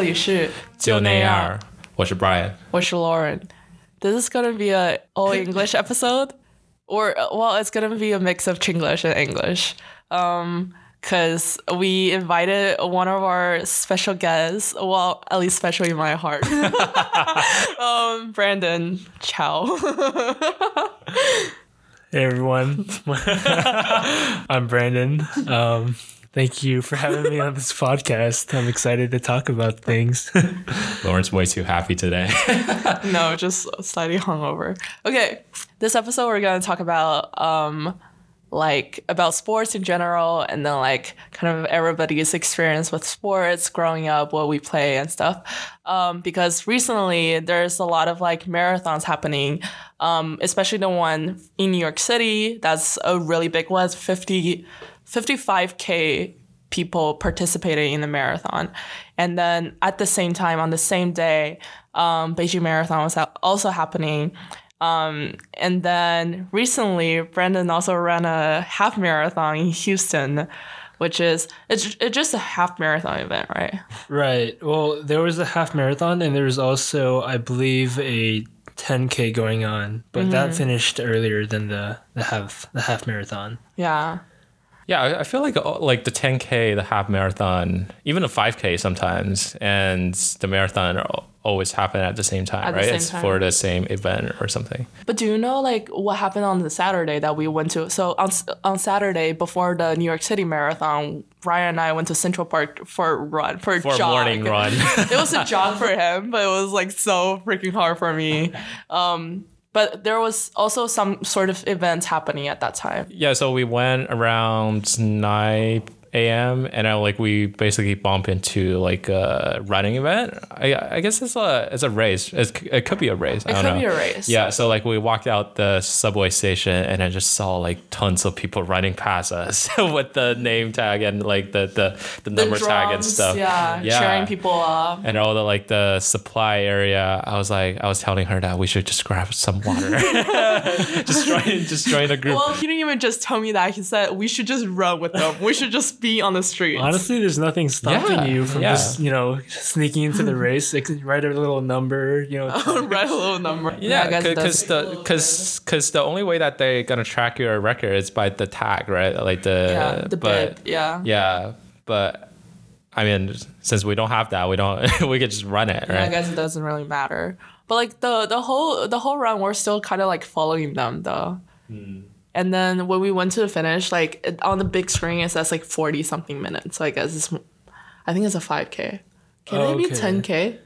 这里是就那样，我是 Bryan，我是 Lauren。This is gonna be a all English episode, or well, it's gonna be a mix of Chinglish and English. Um, because we invited one of our special guests, well, at least special in my heart, um, Brandon Chow. hey everyone, I'm Brandon. Um, thank you for having me on this podcast. I'm excited to talk about things. Lauren's way too happy today. no, just slightly hungover. Okay, this episode we're gonna talk about um, like about sports in general, and then like kind of everybody's experience with sports growing up, what we play and stuff. Um, because recently there's a lot of like marathons happening, um, especially the one in New York City. That's a really big one. It's 50, 55k people participating in the marathon, and then at the same time on the same day, um, Beijing Marathon was also happening. Um, and then recently, Brandon also ran a half marathon in Houston, which is it's, it's just a half marathon event, right? right. Well, there was a half marathon, and there was also, I believe, a 10k going on, but that finished earlier than the the half the half marathon. Yeah. Yeah, I- feel like uh, like the 10k, the half marathon, even a 5k sometimes, and the marathon al- always happen at the same time, At right? same it's time. for the same event or something. But do you know like what happened on the Saturday that we went to? So on on Saturday before the New York City Marathon, Ryan and I went to Central Park for a run for a For a jog. morning run. it was a jog for him, but it was like so freaking hard for me. Um, but there was also some sort of events happening at that time. yeah, so we went around 9 a.m. and I like we basically bump into like a running event. I, I guess it's a it's a race. It's, it could be a race. I It don't could know. be a race. Yeah, so like we walked out the subway station and I just saw like tons of people running past us with the name tag and like the the, the The number tag and stuff. Yeah, Yeah. cheering people up. and all the like the supply area. I was like, I was telling her that we should just grab some water, just join, just join the group. Well, he didn't even just tell me that. He said we should just run with them. We should just be on the streets. Honestly, there's nothing stopping Yeah, you from yeah. just you know sneaking into the race. Like, write a little number, you know. Write a little number. I yeah, because does. the because because the only way that they're gonna track your record is by the tag, right? Like the yeah, the but bib. Yeah. yeah, but I mean, since we don't have that, we don't we could just run it, Yeah, I guess it doesn't really matter. But like the the whole the whole run, we're still kind of like following them though. Hmm. And then when we went to the finish, like it, on the big screen, it says like forty something minutes. So I guess it's, I think it's a five k. Can it be ten k?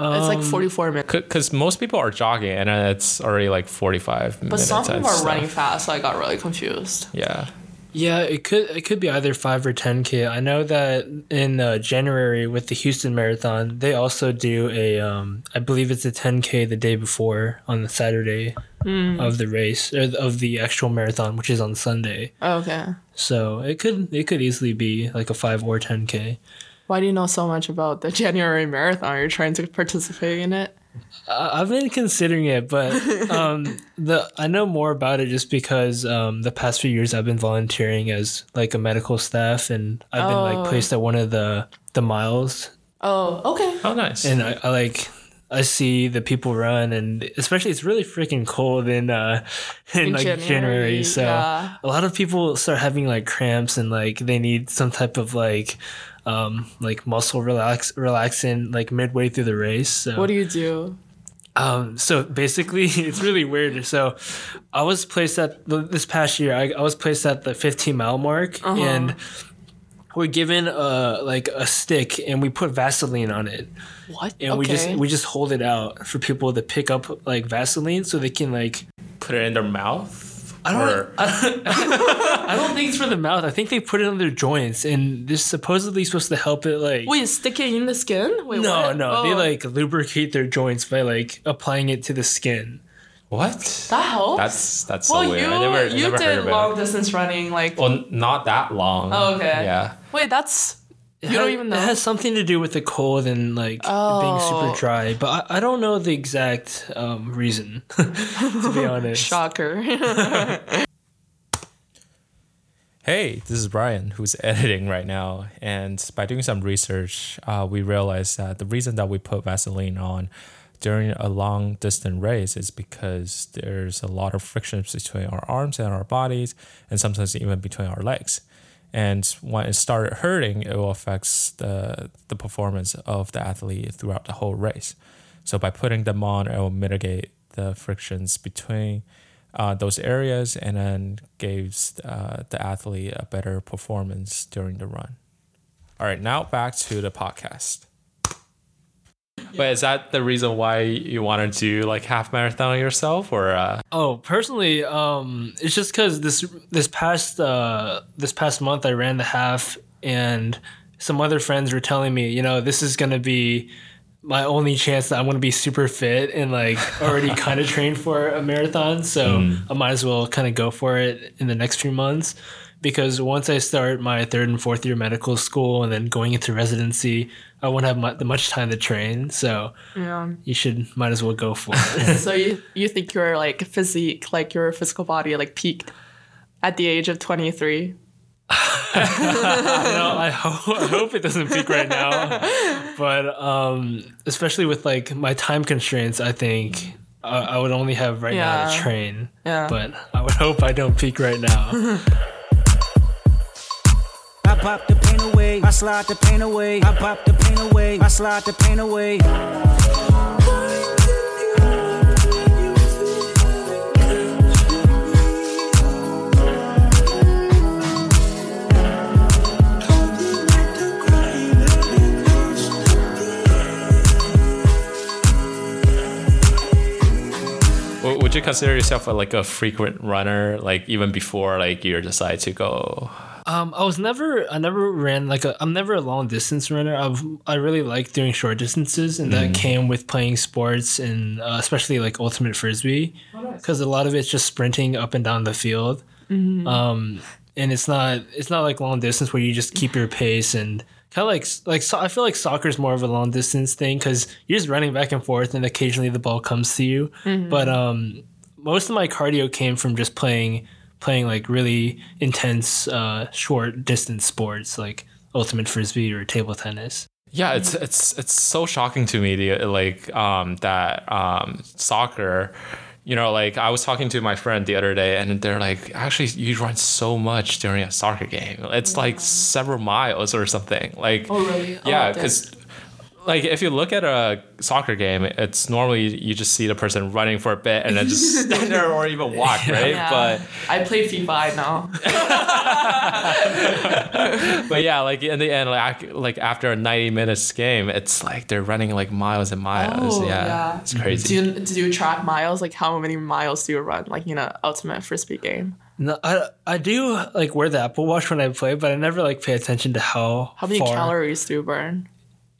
It's like um, forty four minutes. Because most people are jogging and it's already like forty five But minutes. some of them are stuff. running fast, so I got really confused. Yeah. Yeah, it could it could be either five or ten k. I know that in uh, January with the Houston Marathon, they also do a um, I believe it's a ten k the day before on the Saturday of the race or of the actual marathon, which is on Sunday. Okay. So it could it could easily be like a five or ten k. Why do you know so much about the January marathon? Are You're trying to participate in it? Uh, I've been considering it, but um, the I know more about it just because um, the past few years I've been volunteering as like a medical staff, and I've been Oh. like placed at one of the the miles Oh, okay. Oh, nice. and I, I like I see the people run, and especially it's really freaking cold in uh in, In like January, so yeah. a lot of people start having like cramps and like they need some type of like um like muscle relax relaxing like midway through the race. So What do you do? Um, so basically, it's really weird. So, I was placed at the, this past year. I, I was placed at the 15 mile mark, Uh-huh. and we're given a like a stick, and we put Vaseline on it, What? and okay. we just we just hold it out for people to pick up like Vaseline, so they can like. Put it in their mouth. I don't. Or- I don't, I don't think it's for the mouth. I think they put it on their joints, and they're supposedly supposed to help it like. Wait, stick it in the skin? Wait, no, what? no, they Oh, like lubricate their joints by like applying it to the skin. What? that helps. That's that's well, so weird. you I never, I you never heard did of it. long distance running, like. Well, not that long. Oh, okay. Yeah. Wait, that's It You don't has- even know? It has something to do with the cold and like being Oh. super dry, but I, I don't know the exact um, reason. to be honest, shocker. Hey, this is Bryan, who's editing right now. And by doing some research, uh, we realized that the reason that we put Vaseline on during a long distance race is because there's a lot of friction between our arms and our bodies, and sometimes even between our legs. And when it started hurting, it will affect the, the performance of the athlete throughout the whole race. So by putting them on, it will mitigate the frictions between uh, those areas and then gives uh, the athlete a better performance during the run. All right, now back to the podcast. But is that the reason why you wanted to like half marathon yourself, or uh, Oh, personally, um, it's just because this this past uh, this past month I ran the half, and some other friends were telling me, you know, this is gonna be my only chance that I'm gonna be super fit and like already kind of trained for a marathon. So I might as well kind of go for it in the next few months. Because once I start my third and fourth year medical school and then going into residency, I won't have mu- much time to train. So Yeah. you should might as well go for it. so you you think your like physique, like your physical body, like peaked at the age of twenty three? No, I hope I hope it doesn't peak right now, but um, especially with like my time constraints, I think I, I would only have right now to train. Yeah. But I would hope I don't peak right now. I pop the pain away, I slide the pain away. I pop the pain away, I slide the pain away. would you consider yourself a, like a frequent runner, like even before like you decide to go? Um, I was never, I never ran like a, I'm never a long distance runner. I've, I really like doing short distances, and that came with playing sports and uh, especially like ultimate frisbee, because a lot of it's just sprinting up and down the field. Um, and it's not, it's not like long distance where you just keep your pace and kind of like, like so, I feel like soccer is more of a long distance thing because you're just running back and forth, and occasionally the ball comes to you. But um, most of my cardio came from just playing playing like really intense uh, short distance sports like ultimate frisbee or table tennis Yeah, it's it's it's so shocking to me the like um that um soccer you know like I was talking to my friend the other day and they're like actually you run so much during a soccer game. It's like several miles or something. Like Oh, really? Oh, Yeah, damn. Cuz like if you look at a soccer game, it's normally you just see the person running for a bit and then just stand there or even walk, right? Yeah. But I play FIFA now. but yeah, like in the end, like like after a ninety minutes game, it's like they're running like miles and miles. Oh, yeah, yeah. it's crazy. Do you, do you track miles? Like how many miles do you run? Like you know, ultimate frisbee game. no i i do like wear the apple watch when i play but i never like pay attention to how How many far. calories do you burn?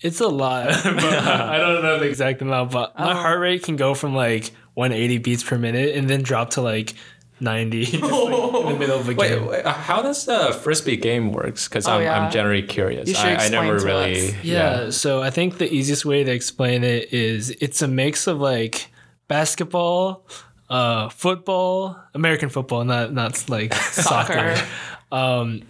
It's a lot but i don't know the exact amount but my Oh. heart rate can go from like 180 beats per minute and then drop to like 90 just, like, in the middle of a Wait, game wait, uh, how does the frisbee game works? Because I'm, Oh, yeah. I'm generally curious. You should I, I never to really. us. Yeah, so I think the easiest way to explain it is it's a mix of like basketball, uh, football, American football, not not like soccer. Soccer.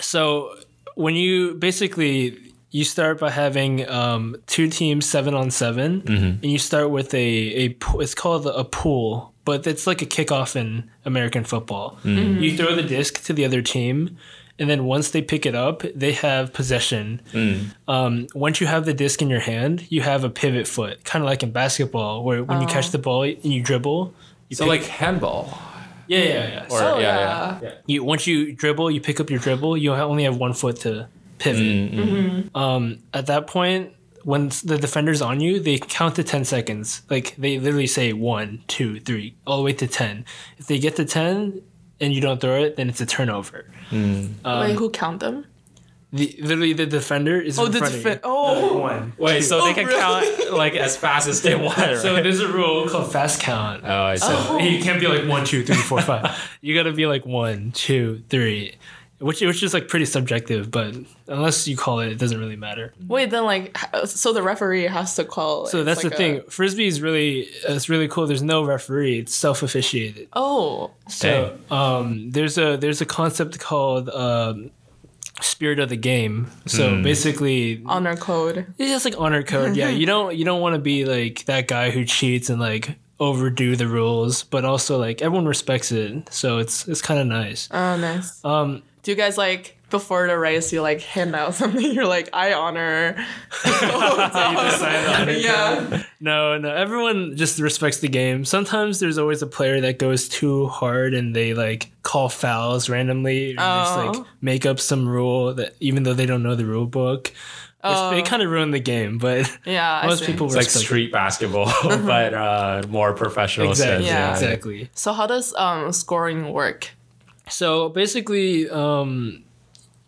So when you basically you start by having um, two teams seven on 7 and you start with a a it's called a pull, but it's like a kickoff in American football. You throw the disc to the other team. And then once they pick it up, they have possession. Um, once you have the disc in your hand, you have a pivot foot, kind of like in basketball, where when you catch the ball and you dribble, you So pick- like handball, yeah, yeah, yeah. or Oh, yeah, yeah. yeah. You once you dribble, you pick up your dribble. You only have one foot to pivot. Mm-hmm. Mm-hmm. Um, at that point, when s- the defender's on you, they count to ten seconds. Like they literally say one, two, three, all the way to ten. If they get to ten and you don't throw it, then it's a turnover. Mm. Um, Wait, who count them? The literally the defender is Oh, in the front of defen- you. oh. Wait, so they Oh, can really? count like as fast as they want, right? So there's a rule called fast count. oh, I see. Oh. You can't be like one, two, three, four, five. You gotta be like one, two, three. Which which is like pretty subjective. But unless you call it, it doesn't really matter. Wait, then like, so the referee has to call. So that's like the a- thing. Frisbee is really it's really cool. There's no referee. It's self officiated. Oh, So um, there's a there's a concept called um, spirit of the game. So basically, honor code. it's just like honor code. Yeah, you don't you don't want to be like that guy who cheats and like overdo the rules, but also like everyone respects it. So it's it's kind of nice. Oh, nice. Um, Do you guys like before the race? You like hand out something. You're like, I honor. yeah. no, no, everyone just respects the game. Sometimes there's always a player that goes too hard and they like call fouls randomly and just Oh. like make up some rule that even though they don't know the rule book. It's, they kind of ruin the game, but Yeah. Most people It's like respect it. street basketball, but uh, more professional. Exactly. sense, Yeah. Exactly. So how does um scoring work? So basically, um,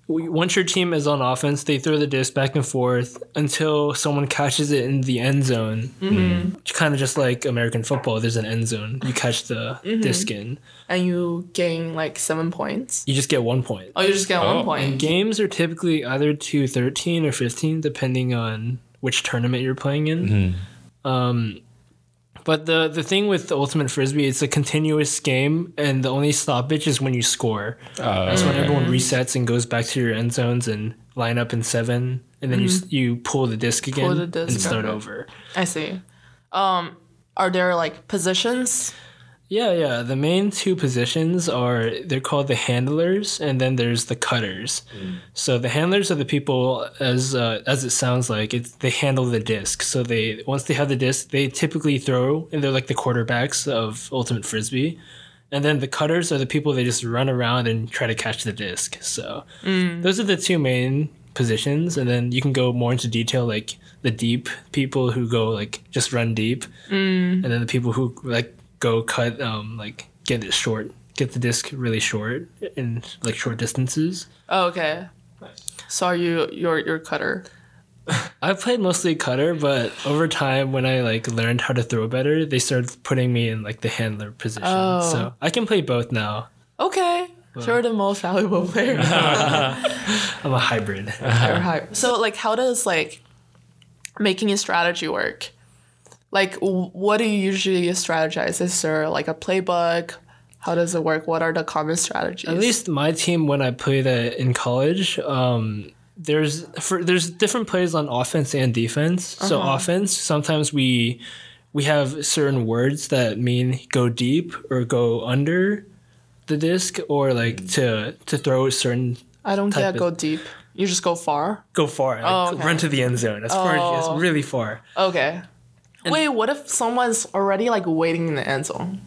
once your team is on offense, they throw the disc back and forth until someone catches it in the end zone. Mm-hmm. Kind of just like American football, there's an end zone. You catch the disc in, And you gain like seven points. you just get one point. Oh, you just get Oh. one point. And games are typically either to 13 or 15, depending on which tournament you're playing in. Um, but the, the thing with the Ultimate Frisbee, it's a continuous game, and the only stoppage is when you score. Uh, That's when everyone resets and goes back to your end zones and line up in seven, and then you s you pull the disc again Mm-hmm. the disc, and start okay. over. I see. Um, are there like positions? Yeah, yeah. The main two positions are they're called the handlers, and then there's the cutters. Mm. So the handlers are the people, as uh, as it sounds like, it's they handle the disc. So they once they have the disc, they typically throw, and they're like the quarterbacks of ultimate frisbee. And then the cutters are the people they just run around and try to catch the disc. So mm. those are the two main positions, and then you can go more into detail, like the deep people who go like just run deep, mm. and then the people who like go cut um like get it short get the disc really short in like short distances Oh, okay. So are you your your cutter? i played mostly cutter but over time when i like learned how to throw better they started putting me in like the handler position Oh. so i can play both now Okay. You're the most valuable player. i'm a hybrid hy- so like how does like making a strategy work? Like what do you usually strategize? Is there like a playbook? How does it work? What are the common strategies? At least my team when I played in college, um, there's for there's different plays on offense and defense. So offense, sometimes we we have certain words that mean go deep or go under the disc or like to to throw a certain I don't get of- go deep. You just go far. go far, like Oh, okay. run to the end zone. As far as Oh. really far. Okay. Wait, what if someone's already like waiting in the end zone?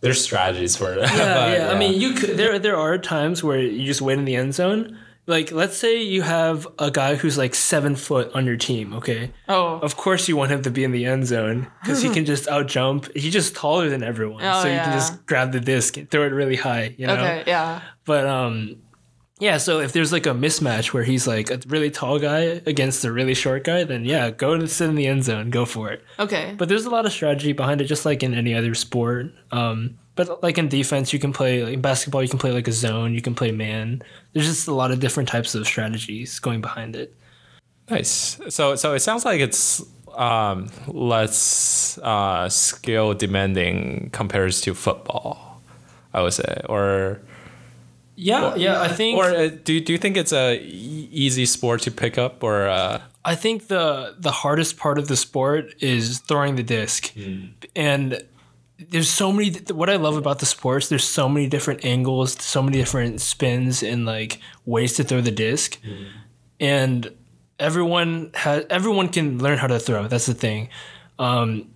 There's strategies for it. Yeah, yeah. I mean, you could. There, there are times where you just wait in the end zone. Like, let's say you have a guy who's like seven foot on your team. Okay, Oh, of course you want him to be in the end zone because he can just out jump. He's just taller than everyone, Oh, so you can just grab the disc and throw it really high. You know. okay, yeah. But um, yeah. So if there's like a mismatch where he's like a really tall guy against a really short guy, then yeah, go to sit in the end zone. Go for it. Okay. But there's a lot of strategy behind it, just like in any other sport. Um, but like in defense, you can play like in basketball. You can play like a zone. You can play man. There's just a lot of different types of strategies going behind it. Nice. So so it sounds like it's um, less uh, skill demanding compared to football. I would say, or Yeah, yeah. I think or uh, do do you think it's a easy sport to pick up or uh, I think the the hardest part of the sport is throwing the disc, and there's so many. What I love about the sports, there's so many different angles, so many different spins, and like ways to throw the disc, and everyone has everyone can learn how to throw. That's the thing. Um,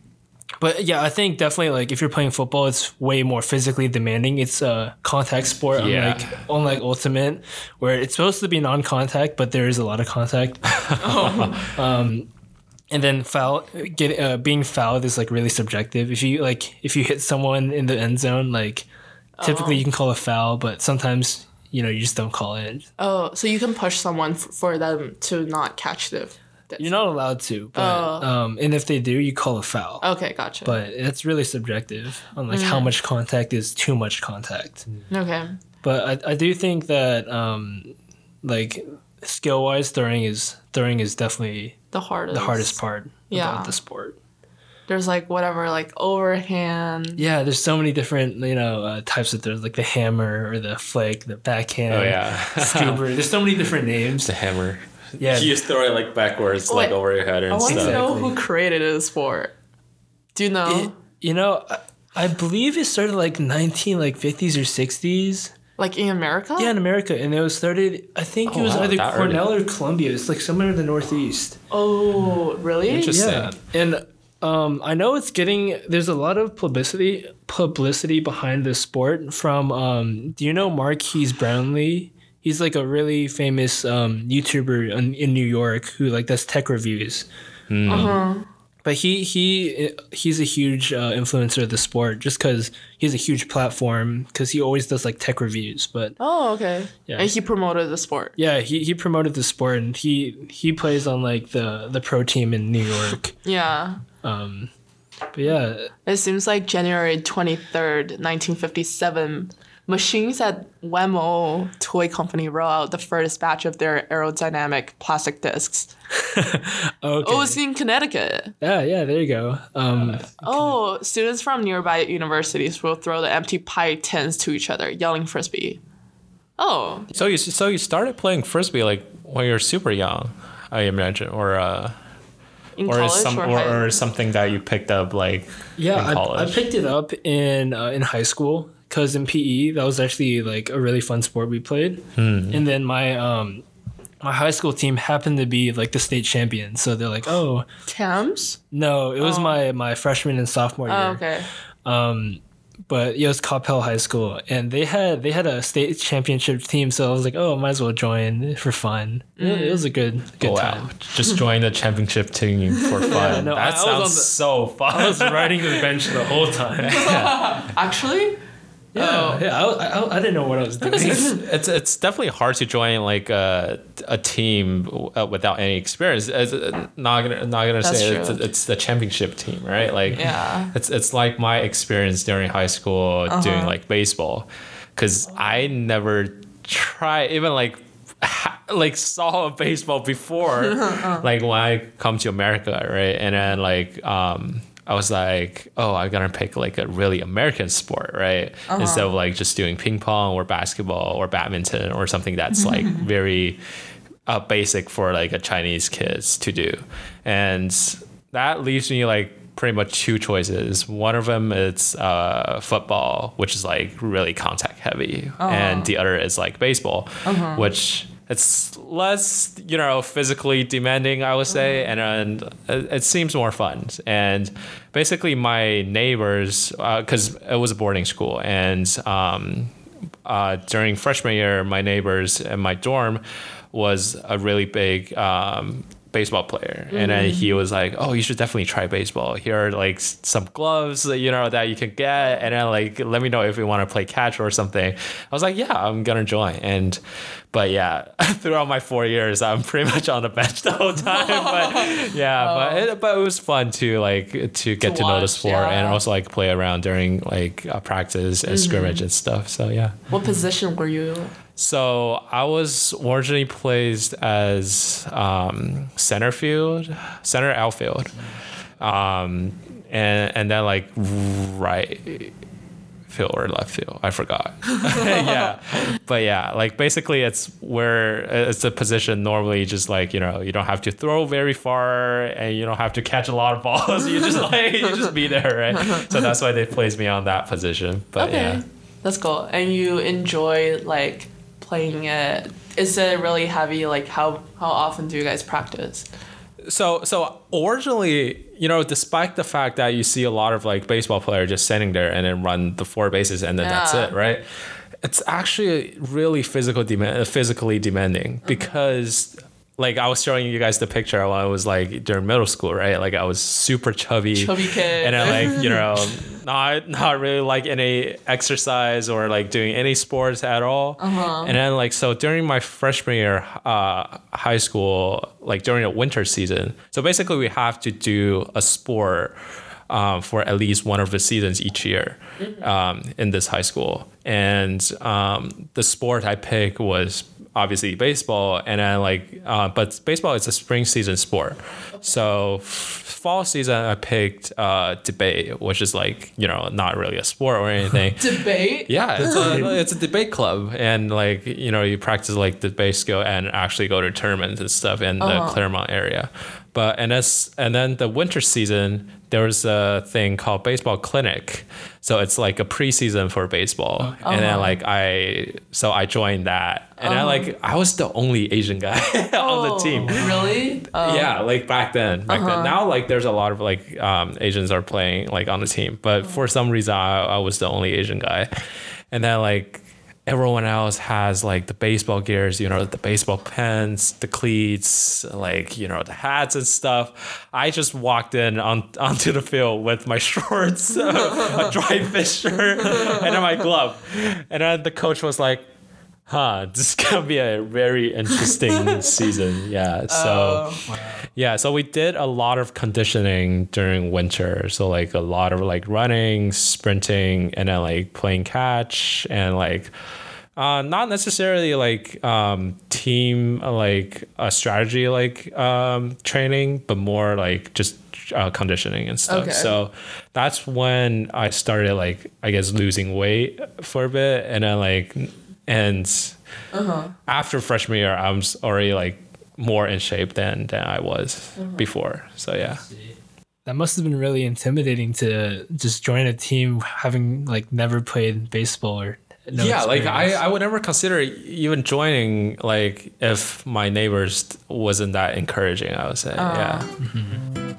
but yeah, I think definitely like if you're playing football, it's way more physically demanding. It's a contact sport, Yeah. unlike unlike ultimate, where it's supposed to be non-contact, but there is a lot of contact and then foul get uh, being fouled is like really subjective if you like if you hit someone in the end zone like typically you can call a foul but sometimes you know you just don't call it Oh, so you can push someone f- for them to not catch the. You're not allowed to but um and if they do you call a foul Okay, gotcha. but it's really subjective on like how much contact is too much contact okay. But I, I do think that um, like skill wise, throwing is throwing is definitely The hardest. the hardest part Yeah. about the sport. There's like whatever, like overhand. Yeah, there's so many different you know uh, types of throws, like the hammer or the flick, the backhand. Oh yeah, scoober. There's so many different names. the hammer. Yeah. you just throw it like backwards, Wait, like over your head and I want stuff. to know Exactly. who created this sport. Do you know? It- you know, I, I believe it started like 19 like 50s or 60s. like in America? Yeah, in America, and it was started. I think Oh, it was wow, either that Cornell or Columbia. It's like somewhere in the Northeast. Oh, really? Interesting. Yeah, and um, I know it's getting. There's a lot of publicity publicity behind this sport from. Um, do you know Marques Brownlee? He's like a really famous um, YouTuber in, in New York who like does tech reviews. Uh huh. But he he he's a huge uh, influencer of the sport just because he has a huge platform because he always does like tech reviews. But Oh, okay. Yeah. And he promoted the sport. yeah, he, he promoted the sport and he he plays on like the the pro team in New York. Yeah. Um, but yeah, It seems like January 23rd, 1957, machines at Wham-O Toy Company roll out the first batch of their aerodynamic plastic discs. okay. Oh, it was in Connecticut. yeah, yeah, there you go. Um, Oh, students from nearby universities will throw the empty pie tins to each other, yelling frisbee. Oh, So you so you started playing frisbee like when you were super young, I imagine, or uh, in or is some or, or, or something that you picked up like yeah, in I, I picked it up in uh, in high school because in PE that was actually like a really fun sport we played. Hmm. And then my um my high school team happened to be like the state champion, so they're like, oh Thames? no, it was my my freshman and sophomore year. Oh, okay. Um, but yeah, it was Coppell High School, and they had they had a state championship team. So I was like, oh, might as well join for fun. It- It, was a good good Oh, wow, time. just join the championship team for fun. no, that I was on sounds the- so fun. I was riding the bench the whole time. Actually? Yeah, Oh. yeah. I, I, I didn't know what I was doing. it's it's definitely hard to join like a, a team uh, without any experience. It's uh, not gonna not gonna That's say it's, it's the championship team, right? Like Yeah. it's it's like my experience during high school Uh-huh. doing like baseball, because I never try even like like saw a baseball before Uh-huh. like when I come to America, right? And then like um I was like, oh, I'm gonna pick like a really American sport, right? Uh-huh. Instead of like just doing ping pong or basketball or badminton or something that's like very uh, basic for like a Chinese kids to do, and that leaves me like pretty much two choices. One of them is uh, football, which is like really contact heavy, and the other is like baseball, which it's less you know physically demanding, I would say, and, and it, seems more fun. And basically, my neighbors, because it was a boarding school, and um, uh, during freshman year, my neighbors in my dorm was a really big um, baseball player, and then he was like, "Oh, you should definitely try baseball. Here are like some gloves, that, you know, that you can get, and then like let me know if you want to play catch or something." I was like, "Yeah, I'm gonna join." And but yeah, throughout my four years, I'm pretty much on the bench the whole time. But yeah, but it, but it was fun to like to get to, know the watch, sport yeah. and also like play around during like uh, practice and scrimmage and stuff. So yeah. What position were you? So I was originally placed as um, center field, center outfield, um, and and then like right field or left field. I forgot. yeah, but yeah, like basically it's where it's a position normally just like you know you don't have to throw very far and you don't have to catch a lot of balls. you just like you just be there, right? So that's why they placed me on that position. But Okay. yeah. That's cool. And you enjoy like playing it. Is it really heavy? Like how how often do you guys practice? so so originally you know despite the fact that you see a lot of like baseball players just standing there and then run the four bases and then that's it right it's actually really physical demand physically demanding mm-hmm. because like I was showing you guys the picture while I was like during middle school, right? Like I was super chubby, Chubby kid. and I like you know, not not really like any exercise or like doing any sports at all. Uh-huh. And then like so during my freshman year, uh, high school, like during the winter season, so basically we have to do a sport um, for at least one of the seasons each year um, in this high school. And um, the sport I picked was obviously baseball, and then like, uh, but baseball is a spring season sport. So f- fall season I picked uh, debate, which is like you know not really a sport or anything. Debate. Yeah, it's a it's a debate club, and like you know you practice like debate skill and actually go to tournaments and stuff in the Claremont area. But and as and then the winter season there was a thing called baseball clinic, so it's like a preseason for baseball, oh, and then uh-huh. like I so I joined that, and then uh-huh. like I was the only Asian guy on the oh, team. Really? Oh. Yeah, like back then. Back then. Uh-huh. Now, like, there's a lot of like um, Asians are playing like on the team, but for some reason, I, I was the only Asian guy, and then like everyone else has like the baseball gears, you know, the baseball pens, the cleats, like you know, the hats and stuff. I just walked in on onto the field with my shorts, a Dri-FIT shirt, and then my glove, and then the coach was like huh, this is gonna be a very interesting season. Yeah. So yeah, so we did a lot of conditioning during winter. So like a lot of like running, sprinting, and then like playing catch and like uh, not necessarily like um, team like a strategy like um, training, but more like just uh, conditioning and stuff. Okay. So that's when I started like I guess losing weight for a bit, and then like and uh-huh. after freshman year, I'm already like more in shape than than I was uh-huh. before. So yeah. That must have been really intimidating to just join a team having like never played baseball or no yeah, like I. I would never consider even joining like if my neighbors wasn't that encouraging, I would say. Yeah. Riding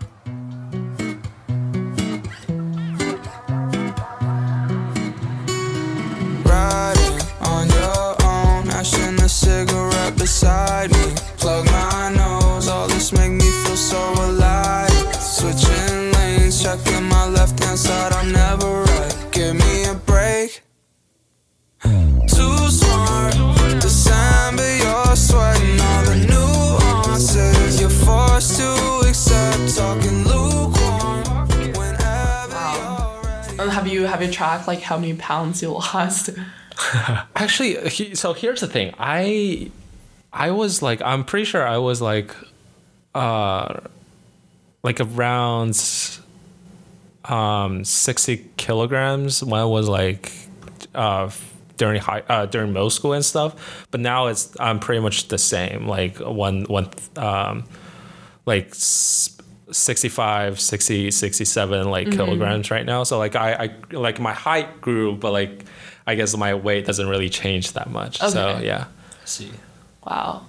have you tracked like how many pounds you lost? Actually, he, so here's the thing. I I was like I'm pretty sure I was like uh like around um 60 kilograms when I was like uh during high uh during middle school and stuff but now it's I'm pretty much the same like one one um like 65 60 67 like kilograms right now so like I, I like my height grew but like i guess my weight doesn't really change that much so Okay. yeah see. Wow.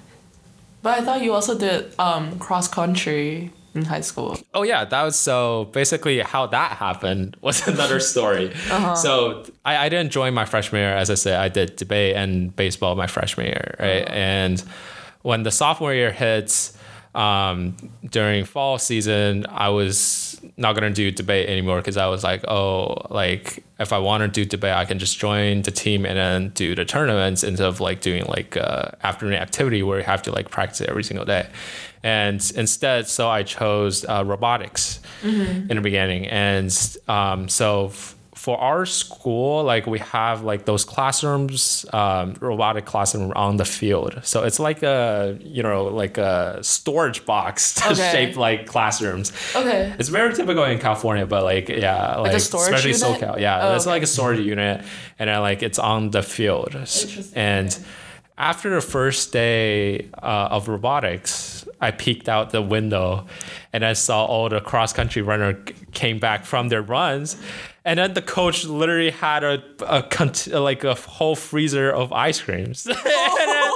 But I thought you also did um, cross country in high school. Oh yeah, that was so basically how that happened was another story. So I, I didn't join my freshman year, as I said, I did debate and baseball my freshman year, right? And when the sophomore year hits, um, during fall season, I was not gonna do debate anymore because I was like, oh, like if I want to do debate, I can just join the team and then do the tournaments instead of like doing like uh, afternoon activity where you have to like practice every single day. And instead, so I chose uh, robotics in the beginning, and um, so. F- for our school, like we have like those classrooms, um, robotic classroom on the field. So it's like a you know like a storage box Okay. shaped like classrooms. Okay. It's very typical in California, but like yeah, like, a storage especially unit? SoCal. Yeah, Oh, it's okay. like a storage unit, and then like it's on the field. Interesting, And after the first day uh, of robotics, I peeked out the window, and I saw all the cross country runner came back from their runs. And then the coach literally had a, a cont- like a whole freezer of ice creams. Then-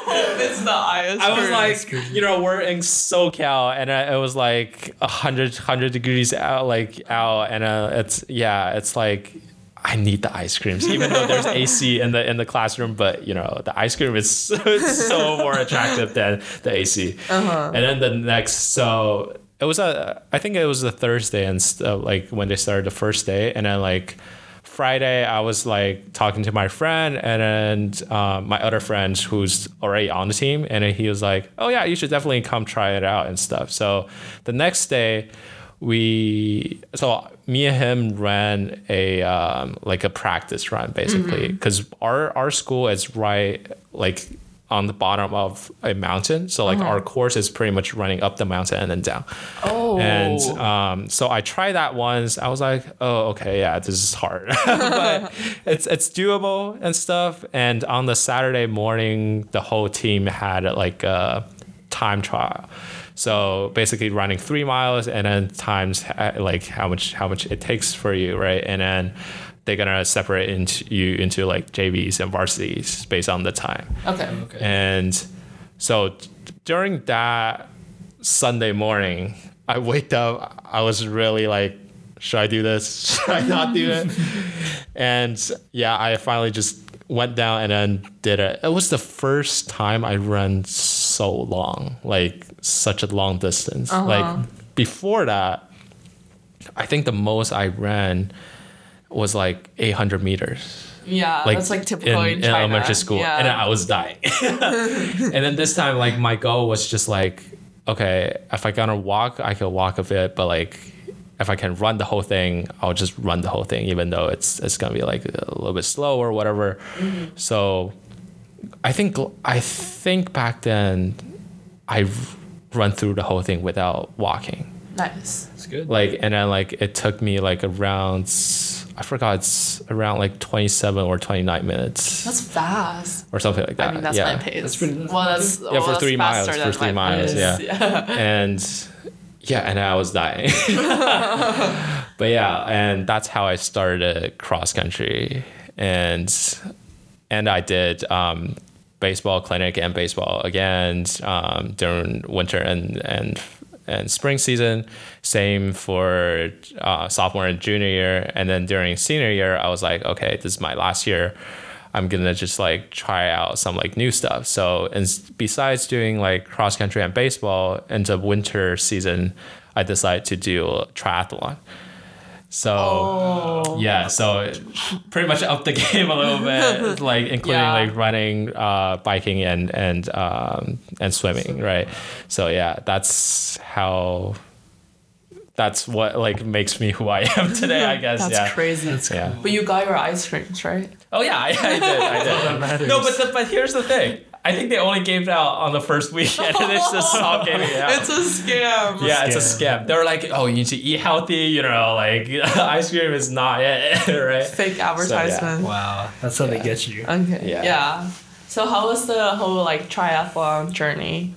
it's the ice I was like, you know, we're in SoCal, and it was like a hundred hundred degrees out, like out, and uh, it's yeah, it's like I need the ice creams, even though there's AC in the in the classroom, but you know, the ice cream is so more attractive than the AC. And then the next, so it was a, I think it was a Thursday, and st- like when they started the first day, and then like. Friday, I was like talking to my friend and then um, my other friend who's already on the team, and he was like, "Oh yeah, you should definitely come try it out and stuff." So the next day, we so me and him ran a um, like a practice run basically because our our school is right like on the bottom of a mountain so like our course is pretty much running up the mountain and then down Oh. and um, so I tried that once. I was like, oh, okay, yeah, this is hard, but it's it's doable and stuff. And on the Saturday morning, the whole team had like a time trial. So basically, running three miles and then times like how much how much it takes for you, right? And then they're gonna separate into you into like JVs and varsities based on the time. okay. And so t- during that Sunday morning, I waked up. I was really like, should I do this? Should I not do it? and yeah, I finally just went down and then did it. It was the first time I ran so long, like such a long distance. Uh-huh. Like before that, I think the most I ran was like 800 meters Yeah, like, that's like typical in, in, China. elementary school, Yeah. and I was dying. and then this time, like my goal was just like, okay, if I gonna walk, I can walk a bit, but like if I can run the whole thing, I'll just run the whole thing, even though it's it's gonna be like a little bit slow or whatever. Mm-hmm. So I think I think back then I run through the whole thing without walking nice. It's good. like and then like it took me like around i forgot it's around like 27 or 29 minutes That's fast. or something like that I mean, that's yeah my pace. That's pretty- that's well, that's yeah well, for that's three miles faster for three miles pace. yeah. and yeah and i was dying but yeah and that's how i started cross country and and i did um baseball clinic and baseball again um, during winter and and and spring season. Same for uh, sophomore and junior year, and then during senior year, I was like, okay, this is my last year. I'm gonna just like try out some like new stuff. So and besides doing like cross country and baseball, in the winter season, I decided to do triathlon. So yeah, so it pretty much up the game a little bit, like including Yeah. like running, uh, biking, and and um, and swimming, right? So yeah, that's how. That's what like makes me who I am today, I guess. That's yeah. crazy. Yeah. But you got your ice creams, right? Oh yeah, I, I did. I did. No, but the, but here's the thing. I think they only gave it out on the first week, and it's just stopped giving it out. It's a scam. yeah, it's a scam. They were like, "Oh, you need to eat healthy," you know, like ice cream is not it, right? Fake advertisement. Wow, that's how they get you. Okay. Yeah. Yeah. So how was the whole like triathlon journey?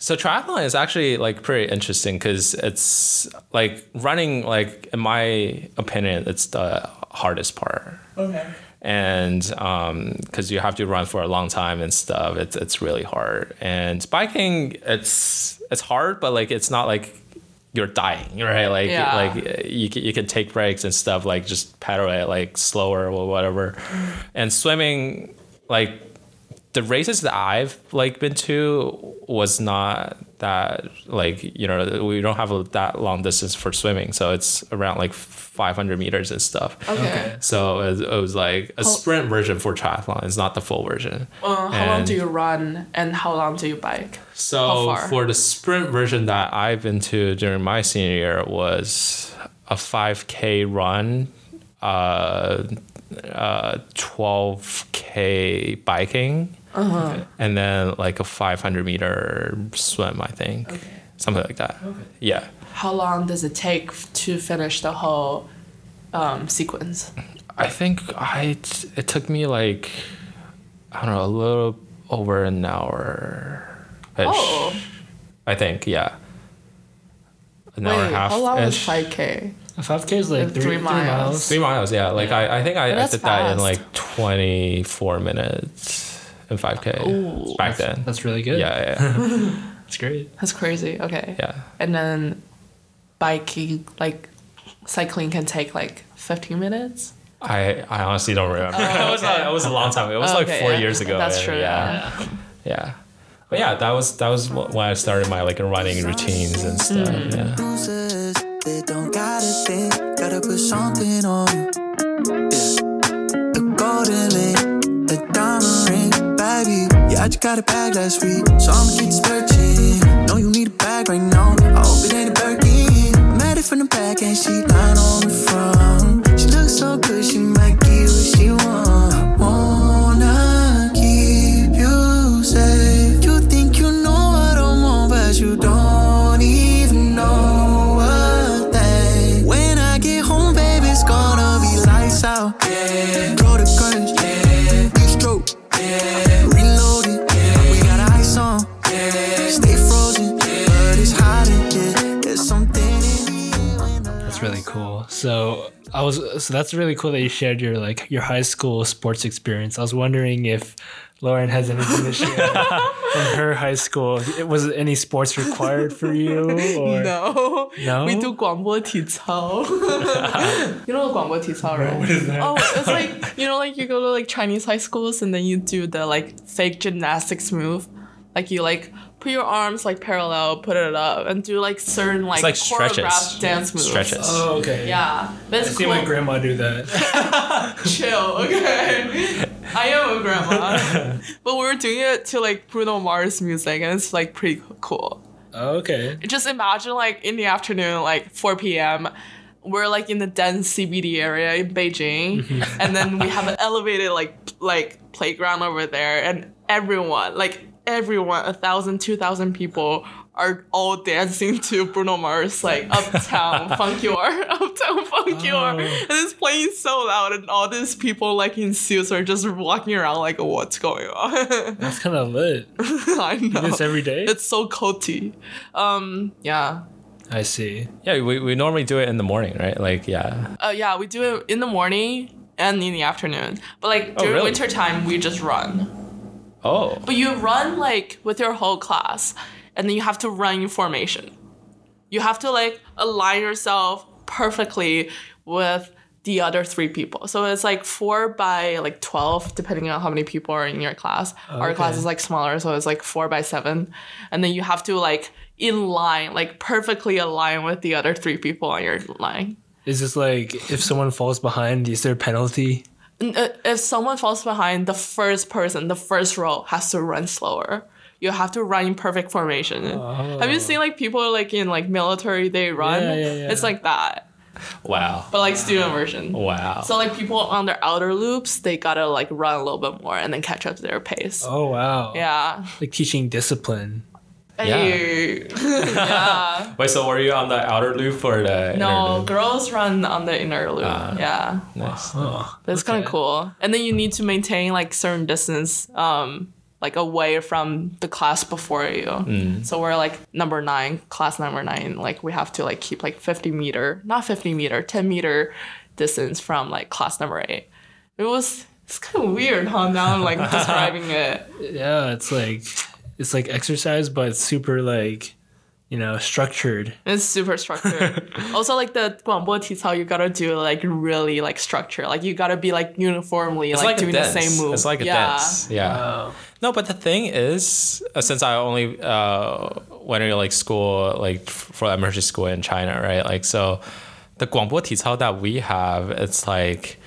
So triathlon is actually like pretty interesting because it's like running. Like in my opinion, it's the hardest part. Okay. And um, because you have to run for a long time and stuff, it's it's really hard. And biking, it's it's hard, but like it's not like you're dying, right? Like Yeah. like you you can take breaks and stuff, like just pedal it like slower or whatever. And swimming, like the races that I've like been to was not that like you know we don't have a, that long distance for swimming, so it's around like 500 meters and stuff. Okay. So it was, it was like a sprint version for triathlon. It's not the full version. Uh, how long do you run and how long do you bike? So for the sprint version that I've been to during my senior year was a 5K run, uh, uh, 12K biking, Uh-huh. and then like a 500 meter swim, I think. Something like that. Yeah. How long does it take to finish the whole um, sequence? I think I t- it took me like I don't know a little over an hour. Oh. I think yeah. An hour and Wait, a half. how long is 5K? A 5K is like three, three three miles. miles. Three miles, yeah. Like I, I think I, I that's did that in like twenty four minutes in five K Ooh. back then. That's really good. Yeah, yeah, That's great. That's crazy. Okay. yeah. And then biking, like cycling can take like 15 minutes? I, I honestly don't remember. it was a, it was a long time. ago. It was like Okay, four yeah. years ago. That's true, Yeah, yeah. But yeah, that was that was wh- when I started my like running routines and stuff. Mm. Yeah. Bruises. Don't gotta think, gotta put something on you. Yeah. A golden link, a diamond ring, baby. Yeah, I just got a bag last week, so I'ma keep this purchase. Know you need a bag right now. I hope it was so that's really cool that you shared your like your high school sports experience. I was wondering if Lauren has anything to share from her high school. Was any sports required for you? Or No. No? We do 广播体操. you know 广播体操, right? What is that? Oh, it's like you know, like you go to like Chinese high schools and then you do the like fake gymnastics move, like you like put your arms like parallel, put it up, and do like certain like, like choreographed stretches. dance moves. Stretches. Oh, okay. Yeah, I that's see cool. my grandma do that. Chill, okay. I am a grandma, but we were doing it to like Bruno Mars music, and it's like pretty cool. Oh, okay. just imagine like in the afternoon, like 4 p.m. We're like in the dense CBD area in Beijing, and then we have an elevated like like playground over there, and everyone, like everyone, a thousand, two thousand people are all dancing to Bruno Mars like Uptown Funk You Are, Uptown Funk You Are, and it's playing so loud, and all these people like in suits are just walking around like, what's going on? That's kind of lit. I know. This every day? It's so culty. Um, yeah. I see. Yeah, we, we normally do it in the morning, right? Like, yeah. Uh, yeah, we do it in the morning and in the afternoon. But like Oh, during really? winter time, we just run. Oh. But you run like with your whole class, and then you have to run in formation. You have to like align yourself perfectly with the other three people. So it's like four by like twelve, depending on how many people are in your class. Our class is like smaller, so it's like four by seven, and then you have to like in line, like perfectly align with the other three people on your line. Is this like if someone falls behind, is there a penalty? N- uh, if someone falls behind, the first person, the first row has to run slower. You have to run in perfect formation. Have you seen like people like in like military they run? Yeah, yeah, yeah. It's like that, Wow. but like student version. Wow. So like people on their outer loops, they gotta like run a little bit more and then catch up to their pace. Oh wow. Yeah. Like teaching discipline. Hey. yeah. Wait, so were you on the outer loop or the inner No, loop? girls run on the inner loop. yeah. Nice. That's kind of cool. And then you need to maintain like certain distance, um, like away from the class before you. So we're like number nine, class number nine. Like we have to like keep like fifty meter, not fifty meter, ten meter distance from like class number eight. It was it's kind of weird, huh? Now I'm like describing it. Yeah, it's like it's like exercise, but it's super like you know structured. It's super structured. also, like the guangbo ticao, you gotta do like really like structure. Like you gotta be like uniformly like, like, doing the same move. It's like yeah. a dance. Yeah. Wow. No, but the thing is, uh, since I only uh, went to like school like for emergency school in China, right? Like so, the guangbo ticao that we have, it's like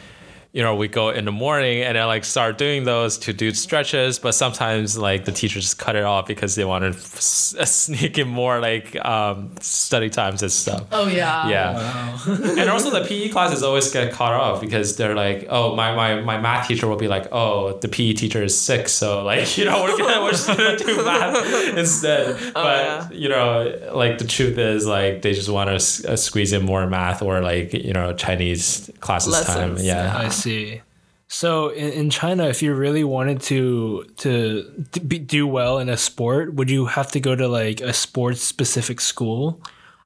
you know, we go in the morning and then like start doing those to do stretches, but sometimes like the teachers just cut it off because they want to s- sneak in more like um, study times and stuff. Oh yeah. Yeah. and also the PE classes always get caught off because they're like, oh, my, my, my math teacher will be like, oh, the PE teacher is sick, so like, you know, we're gonna we're just gonna do math instead. but yeah. you know, like the truth is like they just want to s- uh, squeeze in more math or like you know Chinese classes time. Yeah. I see. So in, in China, if you really wanted to to be, do well in a sport, would you have to go to like a sports specific school?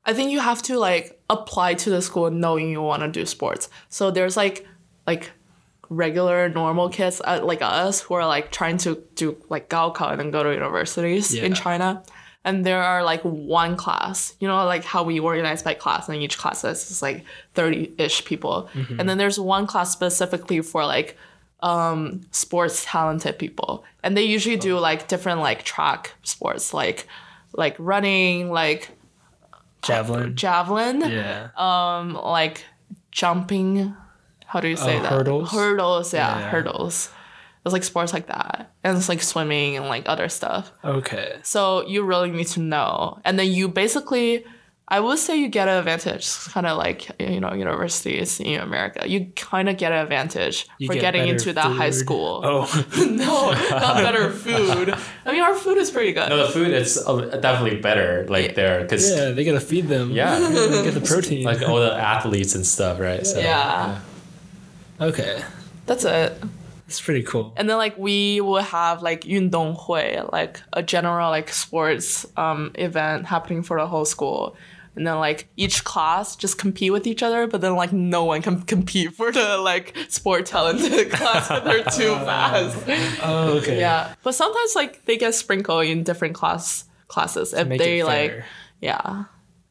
I think you have to like apply to the school knowing you want to do sports. So there's like like regular normal kids uh, like us who are like trying to do like gaokao and then go to universities in China. And there are like one class, you know, like how we organize by class, and each class is like 30 ish people. And then there's one class specifically for like um, sports talented people. And they usually do like different like track sports, like like running, like Javelin. javelin, Yeah. um, like jumping. How do you say Oh, that? hurdles? Hurdles, yeah, Yeah. hurdles. It's like sports like that, and it's like swimming and like other stuff. Okay. So you really need to know, and then you basically I would say you get an advantage, kind of like you know universities in America. You kind of get an advantage You for get getting into that high school. Oh, no, not better food. I mean, our food is pretty good. No, the food is uh, definitely better like there because yeah, they gotta feed them. Yeah. They get the protein. like all the athletes and stuff, right? So, Yeah. okay, That's it. It's pretty cool. And then like we will have like Yundong Hui, like a general like sports um, event happening for the whole school. And then like each class just compete with each other, but then like no one can compete for the like sport talented class. They're too fast. Oh, okay. Yeah, but sometimes like they get sprinkled in different class classes to if they like. Yeah.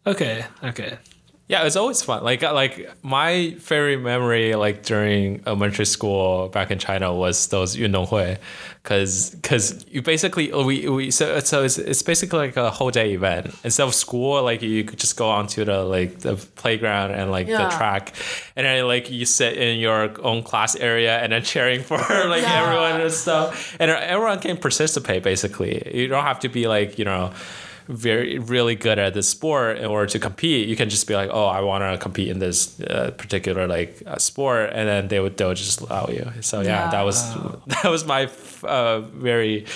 Okay. Okay. Yeah, it's always fun. Like uh, like my favorite memory like during elementary school back in China was those Yundonghui, because because you basically uh, we, we so so it's, it's basically like a whole day event instead of school like you could just go onto the like the playground and like yeah. the track, and then like you sit in your own class area and then cheering for like yeah. everyone and stuff, and uh, everyone can participate basically. You don't have to be like you know very really good at this sport in order to compete you can just be like oh i want to compete in this uh, particular like uh, sport and then they would they'll just allow you so yeah, Yeah. that was that was my f- uh, very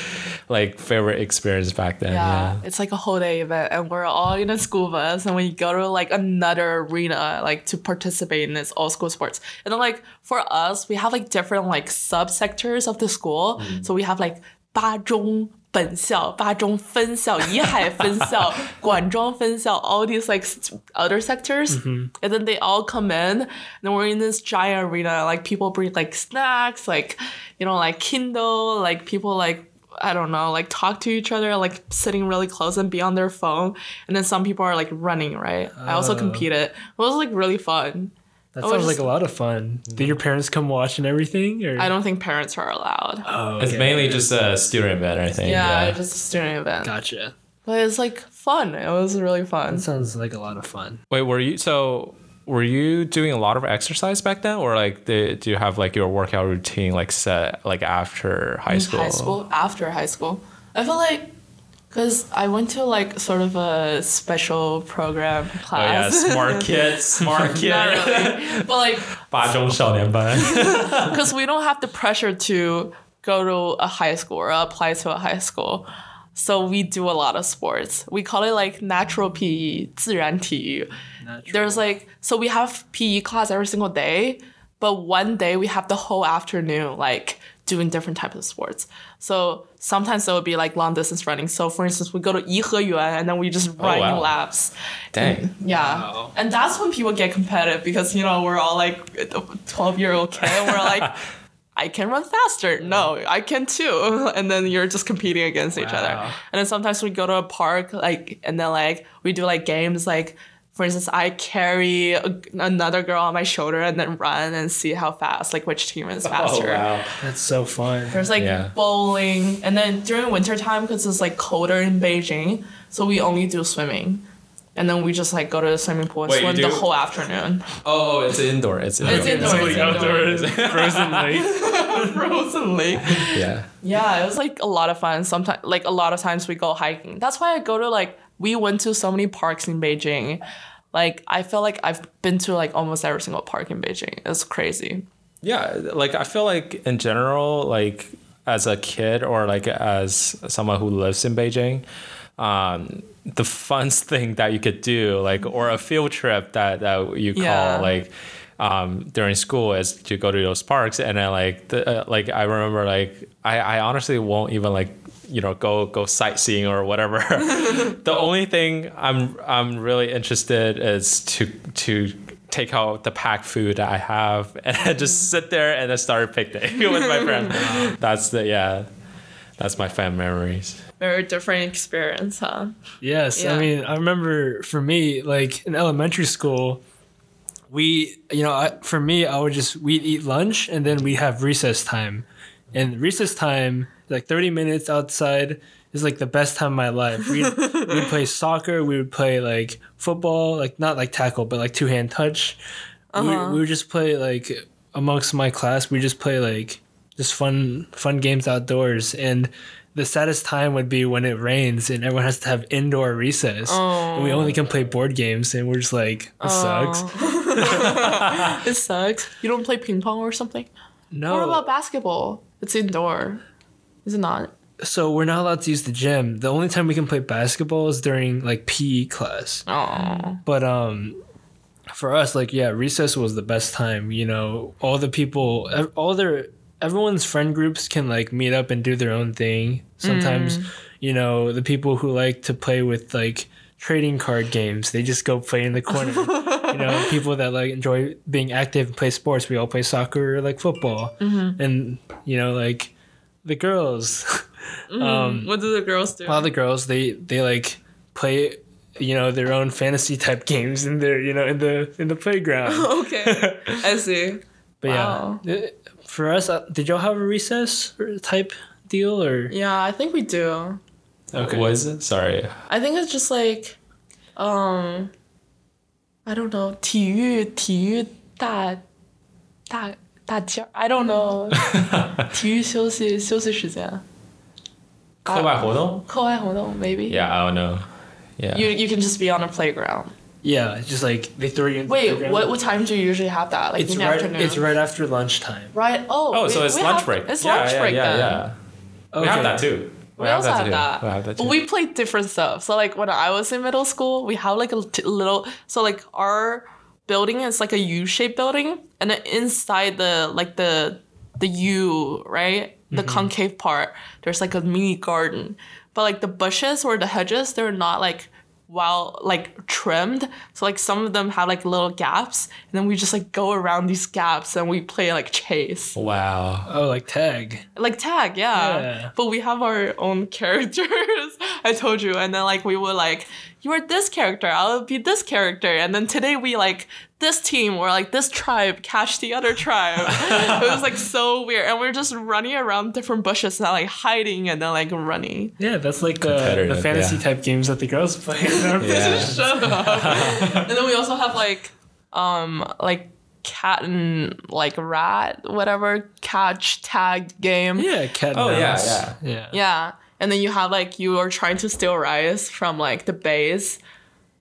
like favorite experience back then Yeah, yeah, it's like a whole day event, and we're all in a school bus, and we go to like another arena, like to participate in this all school sports. And then like for us, we have like different like subsectors of the school. So we have like 八中本校、八中分校、怡海分校、管庄分校, all these like s- other sectors, and then they all come in, and then we're in this giant arena. Like people bring like snacks, like you know, like Kindle, like people like I don't know, like talk to each other, like sitting really close and be on their phone. And then some people are like running, right? I also competed. It was like really fun. That Oh, sounds just- like a lot of fun. Did your parents come watch and everything? Or I don't think parents are allowed. Oh, oh it's mainly just a student event i think yeah, yeah, just a student event. Gotcha. But it's like fun. It was really fun. That sounds like a lot of fun. wait were you so were you doing a lot of exercise back then or like did, do you have like your workout routine like set like after high school High school, after high school. I feel like because I went to like sort of a special program oh yeah class. smart kid smart kid Not really. But like 八中少年班 because we don't have the pressure to go to a high school or apply to a high school. So we do a lot of sports. We call it like natural PE, 自然体育. There's like so we have PE class every single day, but one day we have the whole afternoon like doing different types of sports. So sometimes it would be like long distance running. So for instance, we go to Yiheyuan and then we just oh, run wow. laps. dang Yeah. And that's when people get competitive because, you know, we're all like 12 year old kid and we're like, I can run faster. No, I can too. And then you're just competing against each other. And then sometimes we go to a park, like, and then like we do like games like, for instance, I carry a, another girl on my shoulder and then run and see how fast, like which team is oh, faster. oh wow That's so fun. There's like Yeah. bowling, and then during winter time, because it's like colder in Beijing, so we only do swimming, and then we just like go to the swimming pool and Wait, swim the whole afternoon. Oh, oh, it's indoor. It's indoor. It's indoor. It's like outdoors. outdoors, frozen lake. Frozen lake. Yeah. Yeah, it was like a lot of fun. Sometimes, like a lot of times, we go hiking. That's why I go to like we went to so many parks in Beijing. Like I feel like I've been to like almost every single park in Beijing. It's crazy. Yeah. Like I feel like in general, like as a kid or like as someone who lives in Beijing, um, the funnest thing that you could do, like or a field trip that that you call Yeah. like um, during school is to go to those parks and then like the, uh, like I remember like I, I honestly won't even like you know go go sightseeing or whatever. the only thing I'm I'm really interested is to to take out the packed food that I have and then just mm-hmm. sit there and then start a picnic with my friends. That's the yeah. That's my fan memories. Very different experience, huh? Yes, Yeah. I mean, I remember for me, like in elementary school, we, you know, I, for me, I would just we'd eat lunch and then we have recess time, and recess time, like thirty minutes outside, is like the best time of my life. We we play soccer, we would play like football, like not like tackle, but like two hand touch. We, uh-huh. we would just play like amongst my class. We just play like just fun fun games outdoors and the saddest time would be when it rains and everyone has to have indoor recess. And we only can oh. play board games and we're just like, this oh. sucks. It sucks. You don't play ping pong or something? No. What about basketball? It's indoor. Is it not? so we're not allowed to use the gym. The only time we can play basketball is during like PE class. Oh. But um for us like yeah, recess was the best time, you know. All the people all their everyone's friend groups can like meet up and do their own thing. Sometimes, you know, the people who like to play with like trading card games, they just go play in the corner. you know, people that like enjoy being active and play sports, we all play soccer or like football. And you know, like the girls um What do the girls do? a lot of the girls they they like play you know their own fantasy type games in their you know in the in the playground okay. I see. but Wow. yeah Uh, for us uh, did y'all have a recess or type deal or Yeah, I think we do. okay What is it? Sorry. I think it's just like, um, I don't know, 体育体育大大 大件儿 I don't know，体育休息休息时间，课外活动? 课外活动 maybe. Yeah, I don't know. Yeah. You you can just be on a playground. yeah it's just like they throw you in the Wait, playground. what what time do you usually have that? Like it's in the right afternoon. it's right after lunchtime Right. Oh. oh, we- so it's we lunch have- break. It's yeah, lunch yeah, break yeah, then. yeah. We okay have that too. We, also have too. that. We have that But too. we play different stuff. So like when I was in middle school, we have like a t- little. So like our building is like a U-shaped building, and then inside the like the the U right, the mm-hmm. concave part, there's like a mini garden. But like the bushes or the hedges, they're not like well like trimmed. So like some of them have like little gaps, and then we just like go around these gaps and we play like chase wow. oh like tag like tag yeah. Yeah. but we have our own characters i told you and then like we were like you are this character i'll be this character and then today we like this team or like this tribe catch the other tribe it was like so weird and we're just running around different bushes and like hiding and then like running yeah that's like uh, the fantasy yeah. type games that the girls play in our Yeah. shut up and then we also have like um like cat and like rat whatever catch tag game yeah cat and Oh, yeah, yeah. yeah Yeah. And then you have like you are trying to steal rice from like the base.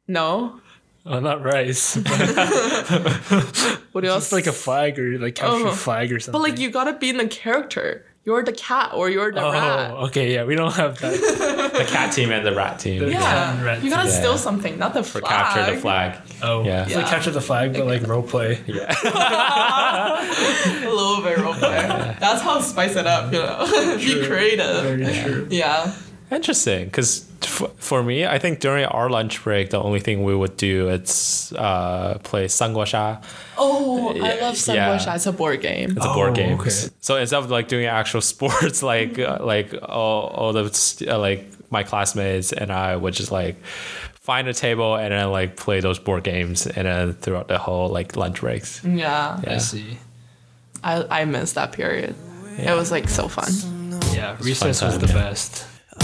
No. oh not rice What else? it's like a flag or like capture Oh. flag or something But like you gotta be in the character. You're the cat or you're the rat. oh rat. okay yeah we don't have that The cat team and the rat team. The- Yeah. rat You gotta Yeah. steal something, not the flag. For flag. capture the flag. Oh, Yeah. It's like Yeah. capture the flag, but like role play. Yeah. A little bit roleplay. That's how spice it up, you know. be creative. Very true. Yeah. Interesting, because f- for me, I think during our lunch break, the only thing we would do is uh, play Sanguosha. Oh, I love Sunbush. yeah. It's a board game. It's a board Oh, game. okay. So instead of like doing actual sports, like uh, like all, all the uh, like my classmates and I would just like find a table and then like play those board games and then throughout the whole like lunch breaks. Yeah. I see. I, I miss that period. It was like so fun. Yeah, recess was time, the yeah. best.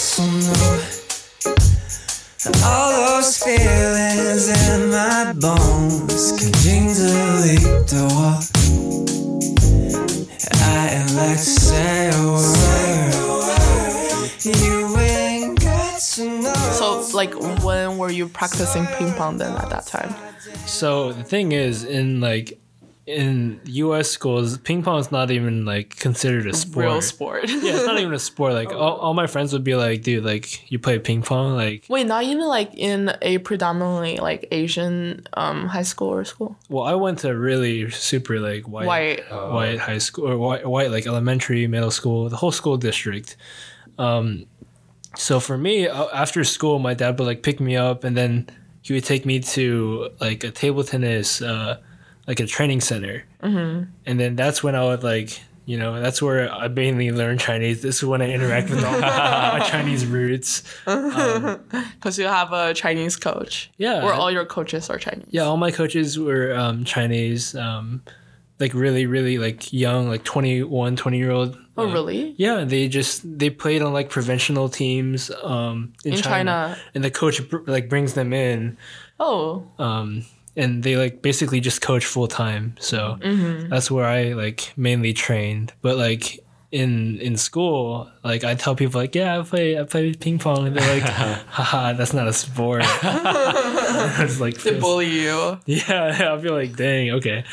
So no, all those feelings in my bones can the wall. I am like say a word. You ain't got to know. So, like, when were you practicing ping pong then at that time? So the thing is, in like in U.S. schools, ping pong is not even like considered a sport. Real sport. Yeah, it's not even a sport. Like all, all my friends would be like, "Dude, like you play ping pong?" Like, Wait, not even like in a predominantly like Asian um high school or school. well, I went to a really super like white, White. white high school or white, white like elementary, middle school, the whole school district. Um, so for me, uh, after school, my dad would like pick me up, and then he would take me to like a table tennis, uh, like a training center, mm-hmm. and then that's when I would like You know, that's where I mainly learn Chinese. This is when I interact with all my Chinese roots. Because you have a Chinese coach. Yeah. Or all your coaches are Chinese. Yeah, all my coaches were um, Chinese, um, like really, really like young, like 21, 20 year old. Oh, really? Yeah, they just they played on like provincial teams um, in, In China. China. and the coach br- like brings them in, Oh, um, and they like basically just coach full time. So mm-hmm. that's where I like mainly trained. But like in in school, like I tell people like, yeah, I play I play ping pong, and they're like, haha, that's not a sport. it's like they bully you. yeah, I'll be like, dang, okay.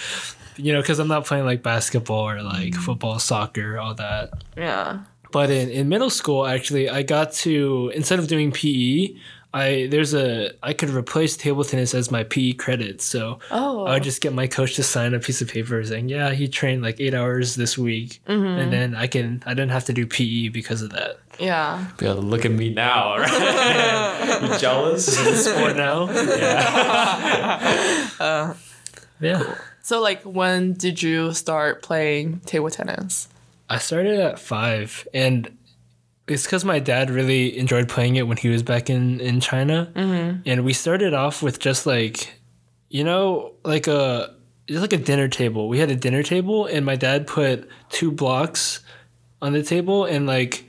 You know, because I'm not playing like basketball or like mm. football, soccer, all that. Yeah. But in, in middle school, actually, I got to instead of doing PE, I there's a I could replace table tennis as my PE credit. So Oh. I would just get my coach to sign a piece of paper saying, yeah, he trained like eight hours this week, mm-hmm. and then I can I didn't have to do PE because of that. Yeah. Be able to look at me now, right? you jealous? Sport now, uh. yeah. So, like, when did you start playing table tennis? I started at five, and it's because my dad really enjoyed playing it when he was back in in China, mm-hmm. and we started off with just like, you know, like a just like a dinner table. We had a dinner table, and my dad put two blocks on the table, and like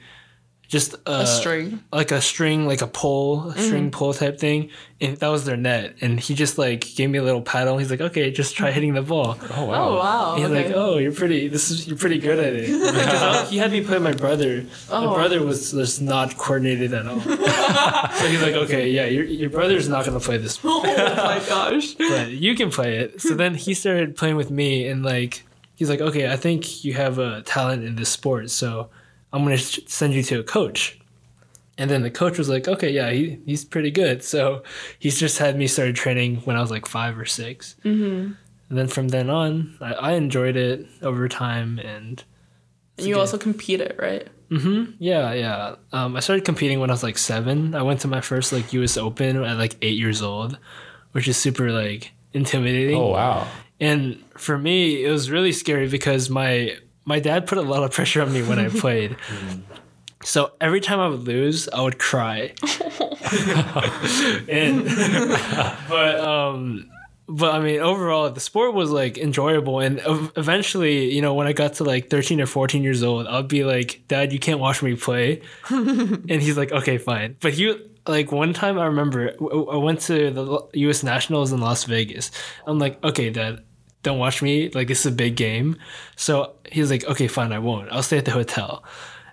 just A uh, string. like a string, like a pole, a string mm-hmm. pole type thing, and that was their net. And he just like gave me a little paddle. He's like, "Okay, just try hitting the ball." Oh wow. Oh, wow. He's okay. like, "Oh, you're pretty. This is you're pretty good at it." Because he had me play my brother. Oh. My brother was just not coordinated at all. so he's like, "Okay, yeah, your your brother's not gonna play this, oh my gosh. but you can play it." So then he started playing with me, and like, he's like, "Okay, I think you have a talent in this sport, so I'm gonna send you to a coach." And then the coach was like, "Okay, yeah, he, he's pretty good." So he's just had me started training when I was like five or 6 Mm-hmm. And then from then on, I, I enjoyed it over time, and And you also competed, right? Mm-hmm. yeah, yeah. Um, I started competing when I was like seven. I went to my first like U.S. Open at like eight years old, which is super like intimidating. Oh wow. And for me, it was really scary because my my dad put a lot of pressure on me when I played. So every time I would lose, I would cry. and but um but I mean overall the sport was like enjoyable and eventually, you know, when I got to like 13 or 14 years old, I'll be like, "Dad, you can't watch me play." and he's like, "Okay, fine." But he like one time I remember I went to the US Nationals in Las Vegas. I'm like, "Okay, Dad, don't watch me. Like this is a big game." So he's like, "Okay, fine, I won't. I'll stay at the hotel."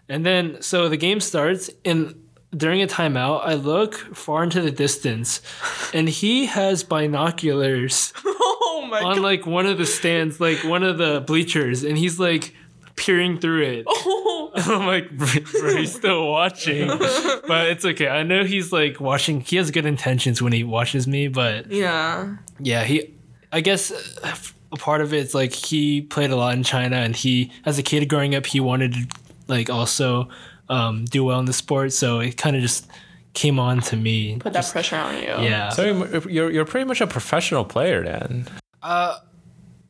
And then so the game starts and during a timeout, I look far into the distance and he has binoculars Oh on god. like one of the stands, like one of the bleachers, and he's like peering through it. Oh. I'm like, bro, he's still watching, but it's okay. I know he's like watching. He has good intentions when he watches me, but Yeah. yeah, he. I guess uh, a part of it's like he played a lot in China, and he, as a kid growing up, he wanted to like also um, do well in the sport. So it kind of just came on to me. Put that pressure on you. Yeah. So you're- you're you're pretty much a professional player then. Uh,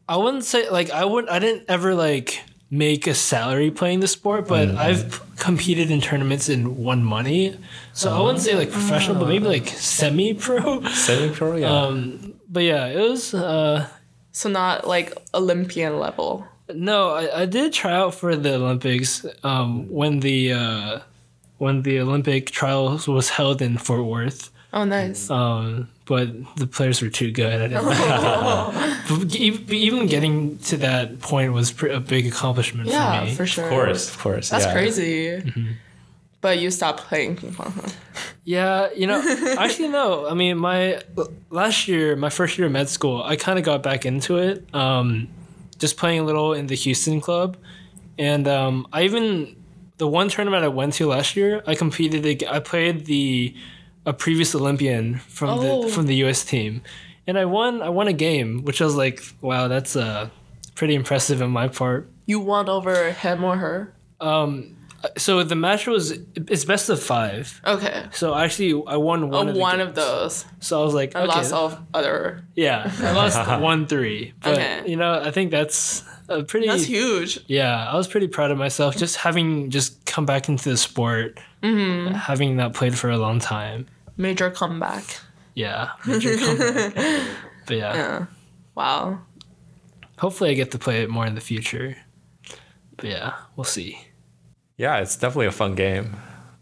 I wouldn't say like I wouldn't. I didn't ever like make a salary playing the sport, but I've p- competed in tournaments and won money. So I wouldn't say like professional, but maybe like semi pro. Semi pro, yeah. Um, but yeah, it was uh So not like Olympian level. no, I, I did try out for the Olympics um when the uh when the Olympic trials was held in Fort Worth. Oh, nice. Um, but the players were too good. I didn't even getting to that point was a big accomplishment yeah, for me. for sure. of course, of course. That's yeah. crazy. But you stopped playing ping pong. Huh? Yeah, you know, actually no. I mean, my last year, my first year of med school, I kind of got back into it. Um, just playing a little in the Houston club, and um, I even the one tournament I went to last year, I competed. I played the a previous Olympian from Oh. the from the U.S. team, and I won. I won a game, which I was like, wow, that's uh, pretty impressive on my part. You won over him or her. So the match was it's best of five. Okay. So actually, I won one. Oh, of the one of those. So I was like, I okay, lost all other. Yeah, I lost one three, but Okay. you know, I think that's uh, pretty. That's huge. Yeah, I was pretty proud of myself just having just come back into the sport, having not played for a long time. Major comeback. Yeah, major comeback. but yeah, Yeah. Wow. hopefully I get to play it more in the future. But yeah, we'll see. Yeah, it's definitely a fun game.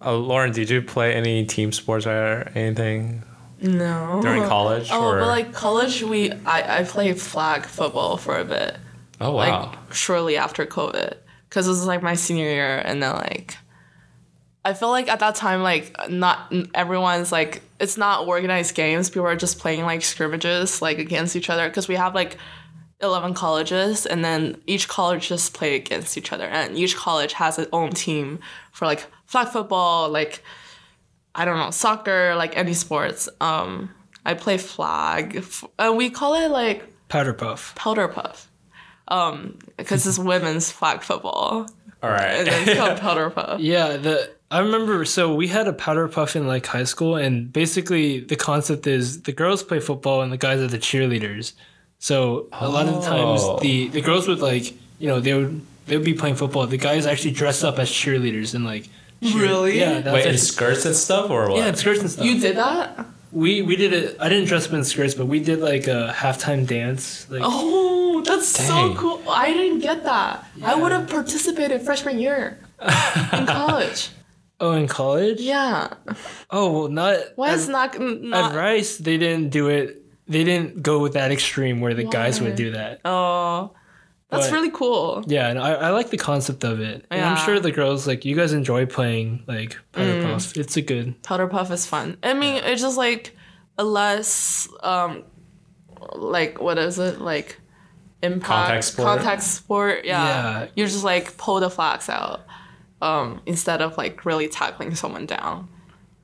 Uh, Lauren, did you play any team sports or anything No. during college? Oh, or? but like college, we I I played flag football for a bit. oh wow. like shortly after COVID because it was like my senior year, and then like I feel like at that time like not everyone's like it's not organized games. People are just playing like scrimmages like against each other because we have like. 11 colleges and then each college just play against each other and each college has its own team for like flag football like i don't know soccer like any sports um i play flag f- and we call it like Powder puff. powder puff. Um, because it's women's flag football, all right and it's called powder puff. Yeah, the I remember. So we had a powder puff in like high school, and basically the concept is the girls play football and the guys are the cheerleaders. So a lot of the times Oh. the the girls would like you know they would they would be playing football. The guys actually dress up as cheerleaders and like cheer- Really? yeah that's Wait, in actually- skirts and stuff or what? yeah in skirts and stuff. You did that? we we did it. I didn't dress up in skirts, but we did like a halftime dance. Like Oh, that's so cool. I didn't get that. I would have participated freshman year in college. oh in college. Yeah. Oh well, not Why at- is not At not? Rice, they didn't do it. They didn't go with that extreme where the guys would do that. Oh, that's But- really cool. Yeah, and I, I like the concept of it. And I'm sure the girls like you guys enjoy playing like powder Mm. puff. It's a good. Powder puff is fun. I mean, it's just like a less um, like what is it like? Impact Contact sport? Contact sport. Yeah. Yeah. You just like pull the flags out, um, instead of like really tackling someone down.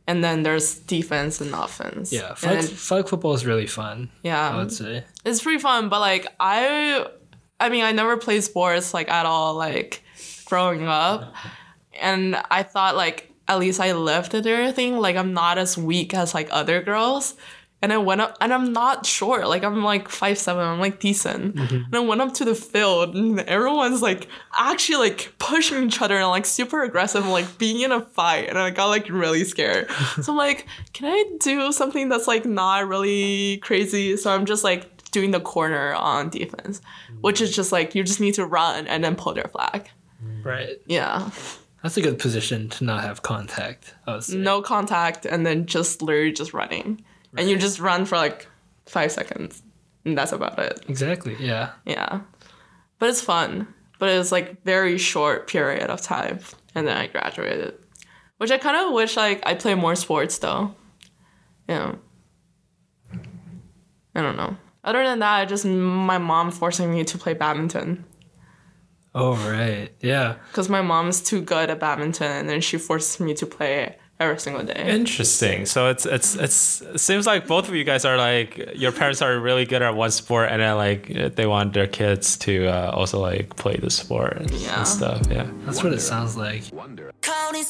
And then there's defense and offense. Yeah, And flag, then- flag football is really fun. yeah. I would say. it's pretty fun but like i i mean i never played sports like at all like growing up and i thought like at least i lifted everything like i'm not as weak as like other girls and I went up, and I'm not short. Like I'm like five seven. I'm like decent. Mm-hmm. And I went up to the field, and everyone's like actually like pushing each other and like super aggressive, and, like being in a fight. And I got like really scared. so I'm like, can I do something that's like not really crazy? So I'm just like doing the corner on defense, which is just like you just need to run and then pull their flag. Right. Yeah, That's a good position to not have contact. I would say. no contact, and then just literally just running, and you just run for like five seconds, and that's about it. Exactly. Yeah. Yeah. But it's fun. But it's like very short period of time. And then I graduated. Which I kind of wish like I play more sports though. Yeah. I don't know. Other than that, just my mom forcing me to play badminton. Oh right. Yeah. Because my mom's too good at badminton and then she forces me to play every single day. Interesting. So it's it's it's it seems like both of you guys are like your parents are really good at one sport, and then like they want their kids to uh, also like play the sport and, and stuff. Yeah. That's what it sounds like. Counting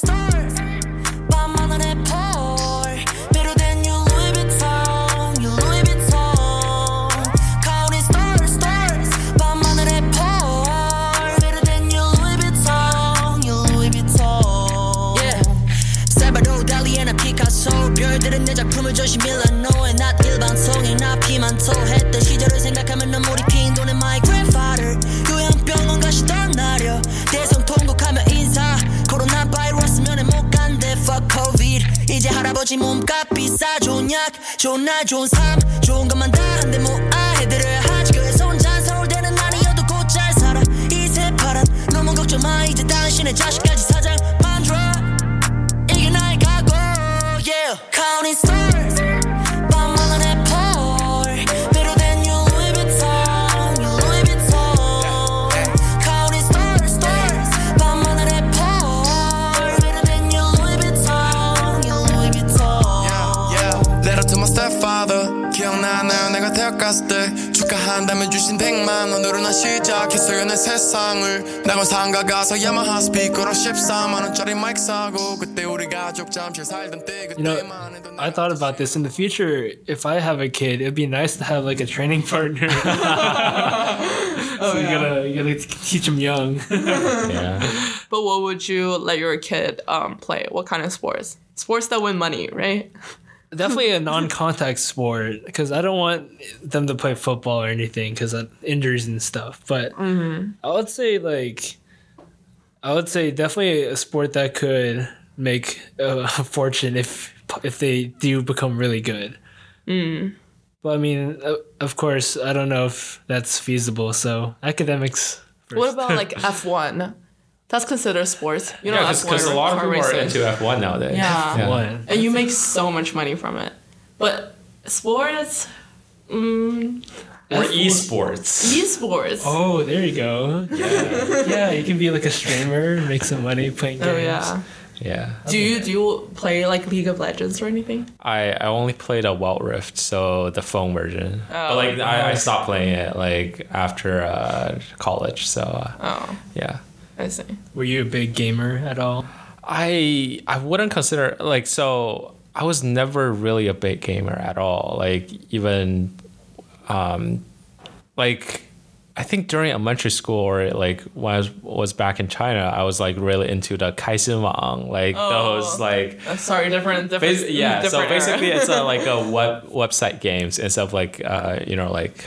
밀라노에 낫 일반 성인 앞이만 토했던 시절을 생각하면 눈물이 핑 도는 my grandfather 요양병원 가시던 날여. 대성 통곡하며 인사. 코로나 바이러스면에 못 간대. Fuck covid. 이제 할아버지 몸값 비싸. 좋은 약 좋은 날 좋은 삶. 좋은 것만 다 한데 뭐 아 해드려야 하지 교회에서 혼자 서울대는 아니어도 곧 잘 살아. 이 새파란 너무 걱정 마. 이제 당신의 자식까지 사장 만들어. 이게 나의 각오. Yeah. counting stars 한다며 주신 100만 원으로 난 시작했어요 내 세상을 나고 상가 가서 야마하 스피커로 14만 원짜리 마이크 사고 그때 우리 가족 잠실 살던 때 You know, 그때만 해도 I thought about this in the future. If I have a kid, it'd be nice to have like a training partner. so you gotta you gotta teach them young. Yeah. But what would you let your kid um, play? What kind of sports? Sports that win money, right? Definitely a non-contact sport because I don't want them to play football or anything because of injuries and stuff. But mm-hmm. I would say like, I would say definitely a sport that could make a fortune if if they do become really good. Mm. But I mean, of course, I don't know if that's feasible. So academics. First. What about like F1? That's considered sports. You know, Yeah, because a lot of car people are into F1 nowadays. Yeah. one? and you make so much money from it. But sports, mm, Or F1 esports. esports. Oh, there you go. Yeah, yeah, you can be like a streamer, and make some money playing games. Oh yeah. Yeah. Do you do you play like League of Legends or anything? I, I only played a Wild Rift, so the phone version. but Oh. like I, I stopped playing it like after uh, college. So uh, Oh, yeah. I see. Were you a big gamer at all? I I wouldn't consider like so I was never really a big gamer at all. Like even um like I think during elementary school or like when I was, was back in China, I was like really into the Kaixin Wang, like those like Uh, sorry, different, different. Bas- yeah, so different basically it's a, like a web website games instead of like uh, you know like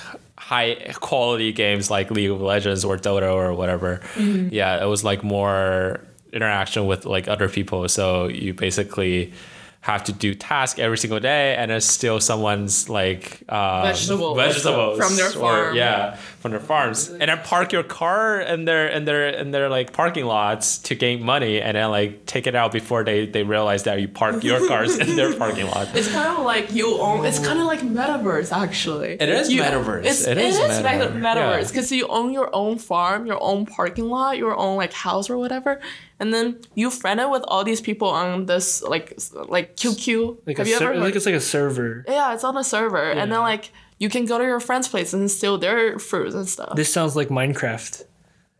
high quality games like League of Legends or Dota or whatever. Mm-hmm. Yeah, it was like more interaction with like other people. So you basically have to do task every single day and it's still someone's like uh, Vegetables vegetables from their or- farm. yeah from their farms and then park your car in their in their in their like parking lots to gain money and then like take it out before they they realize that you park your cars in their parking lot It's kind of like you own. It's kind of like metaverse, actually. It is You- metaverse. It's, It it is is, meta- metaverse. metaverse Yeah. because you own your own farm, your own parking lot, your own like house or whatever, and then you friend it with all these people on this like like QQ. Like Have a you ser- ever? like it's like a server. yeah, it's on a server, and then like you can go to your friend's place and steal their fruits and stuff. This sounds like Minecraft.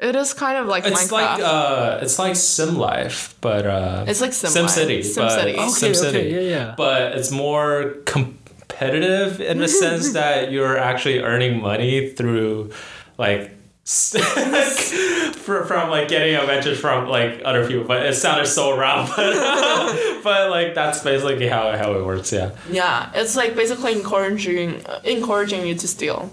it is kind of like it's Minecraft. like uh it's like sim life but uh It's like Sim sim Life. city Sim but City. Okay, sim okay, yeah, yeah. but it's more competitive in the sense that you're actually earning money through like for, from like getting adventures from like other people but it sounded so round but, but like that's basically how, how it works yeah yeah, it's like basically encouraging encouraging you to steal.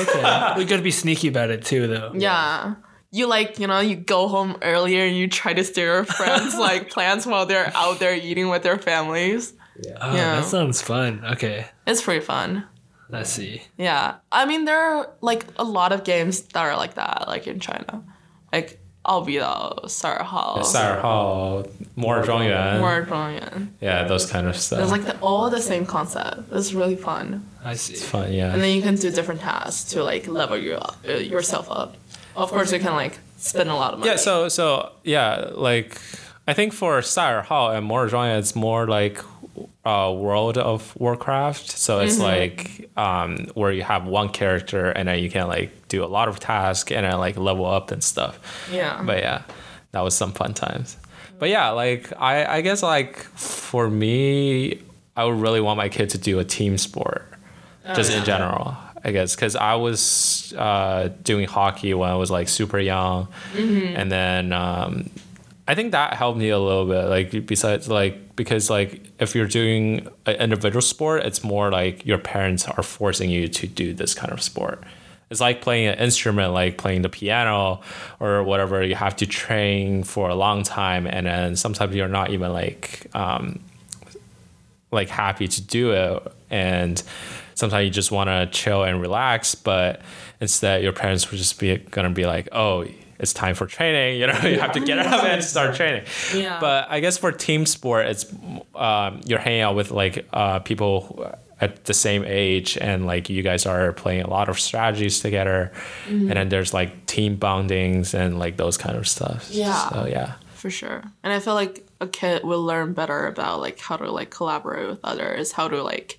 Okay, we gotta be sneaky about it too, though. Yeah. You like, you know, you go home earlier and you try to steal your friends' like plans while they're out there eating with their families. Oh, Yeah. that sounds fun. Okay, It's pretty fun. Let's see. Yeah. I mean, there are like a lot of games that are like that, like in China. Like Albedo, Sarah Hall, Sire Hall, more Zhongyuan, More Zhongyuan. yeah, those kind of stuff. It's like the, all the same concept. It's really fun. I see. It's fun, yeah. And then you can do different tasks to like level your, uh, yourself up. Of course, you can like spend a lot of money. Yeah, so so yeah, like I think for Sire Hall and more genre, it's more like uh, World of Warcraft. So it's like um, where you have one character and then you can like do a lot of tasks and then like level up and stuff. Yeah. But yeah, that was some fun times. But yeah, like I I guess like for me, I would really want my kid to do a team sport, just in general. I guess because I was uh, doing hockey when I was like super young, and then um, I think that helped me a little bit. Like besides like because like if you're doing an individual sport, it's more like your parents are forcing you to do this kind of sport. It's like playing an instrument, like playing the piano or whatever. You have to train for a long time, and then sometimes you're not even like um, like happy to do it, and sometimes you just want to chill and relax. But instead, your parents would just be gonna be like, "Oh, it's time for training." You know, you have to get up and start training. Yeah. But I guess for team sport, it's um, you're hanging out with like uh, people at the same age, and like you guys are playing a lot of strategies together, Mm-hmm. and then there's like team bondings and like those kind of stuff. Yeah. So yeah. for sure and i feel like a kid will learn better about like how to like collaborate with others how to like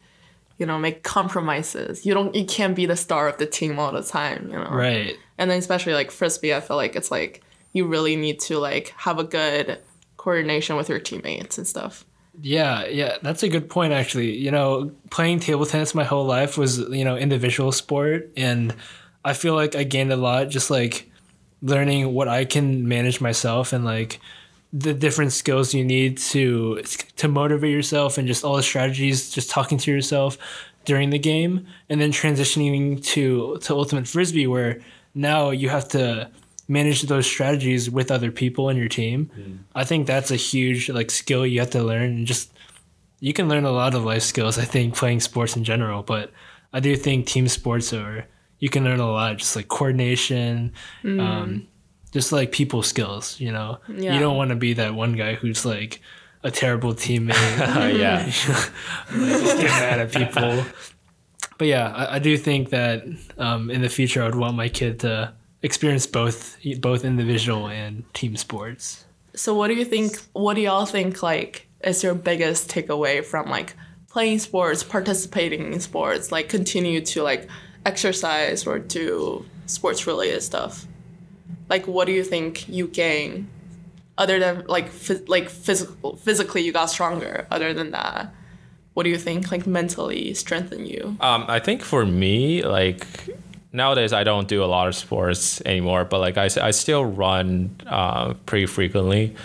you know make compromises you don't you can't be the star of the team all the time you know Right. and then especially like frisbee i feel like it's like you really need to like have a good coordination with your teammates and stuff Yeah, yeah, that's a good point actually. You know, playing table tennis my whole life was, you know, individual sport and I feel like I gained a lot just like learning what I can manage myself and like the different skills you need to to motivate yourself and just all the strategies just talking to yourself during the game and then transitioning to to ultimate frisbee where now you have to manage those strategies with other people in your team. I think that's a huge like skill you have to learn and just you can learn a lot of life skills i think playing sports in general but i do think team sports are you can learn a lot just like coordination um, just like people skills you know Yeah. you don't want to be that one guy who's like a terrible teammate yeah. just get mad at people. But yeah, I, I do think that um, in the future, I would want my kid to experience both both individual and team sports. So what do you think? What do y'all think like is your biggest takeaway from like playing sports, participating in sports, like continue to like exercise or do sports related stuff? Like what do you think you gain other than like phys- like physical physically you got stronger other than that? What do you think like mentally strengthen you? Um, I think for me, like nowadays, I don't do a lot of sports anymore, but like i, I still run uh, pretty frequently.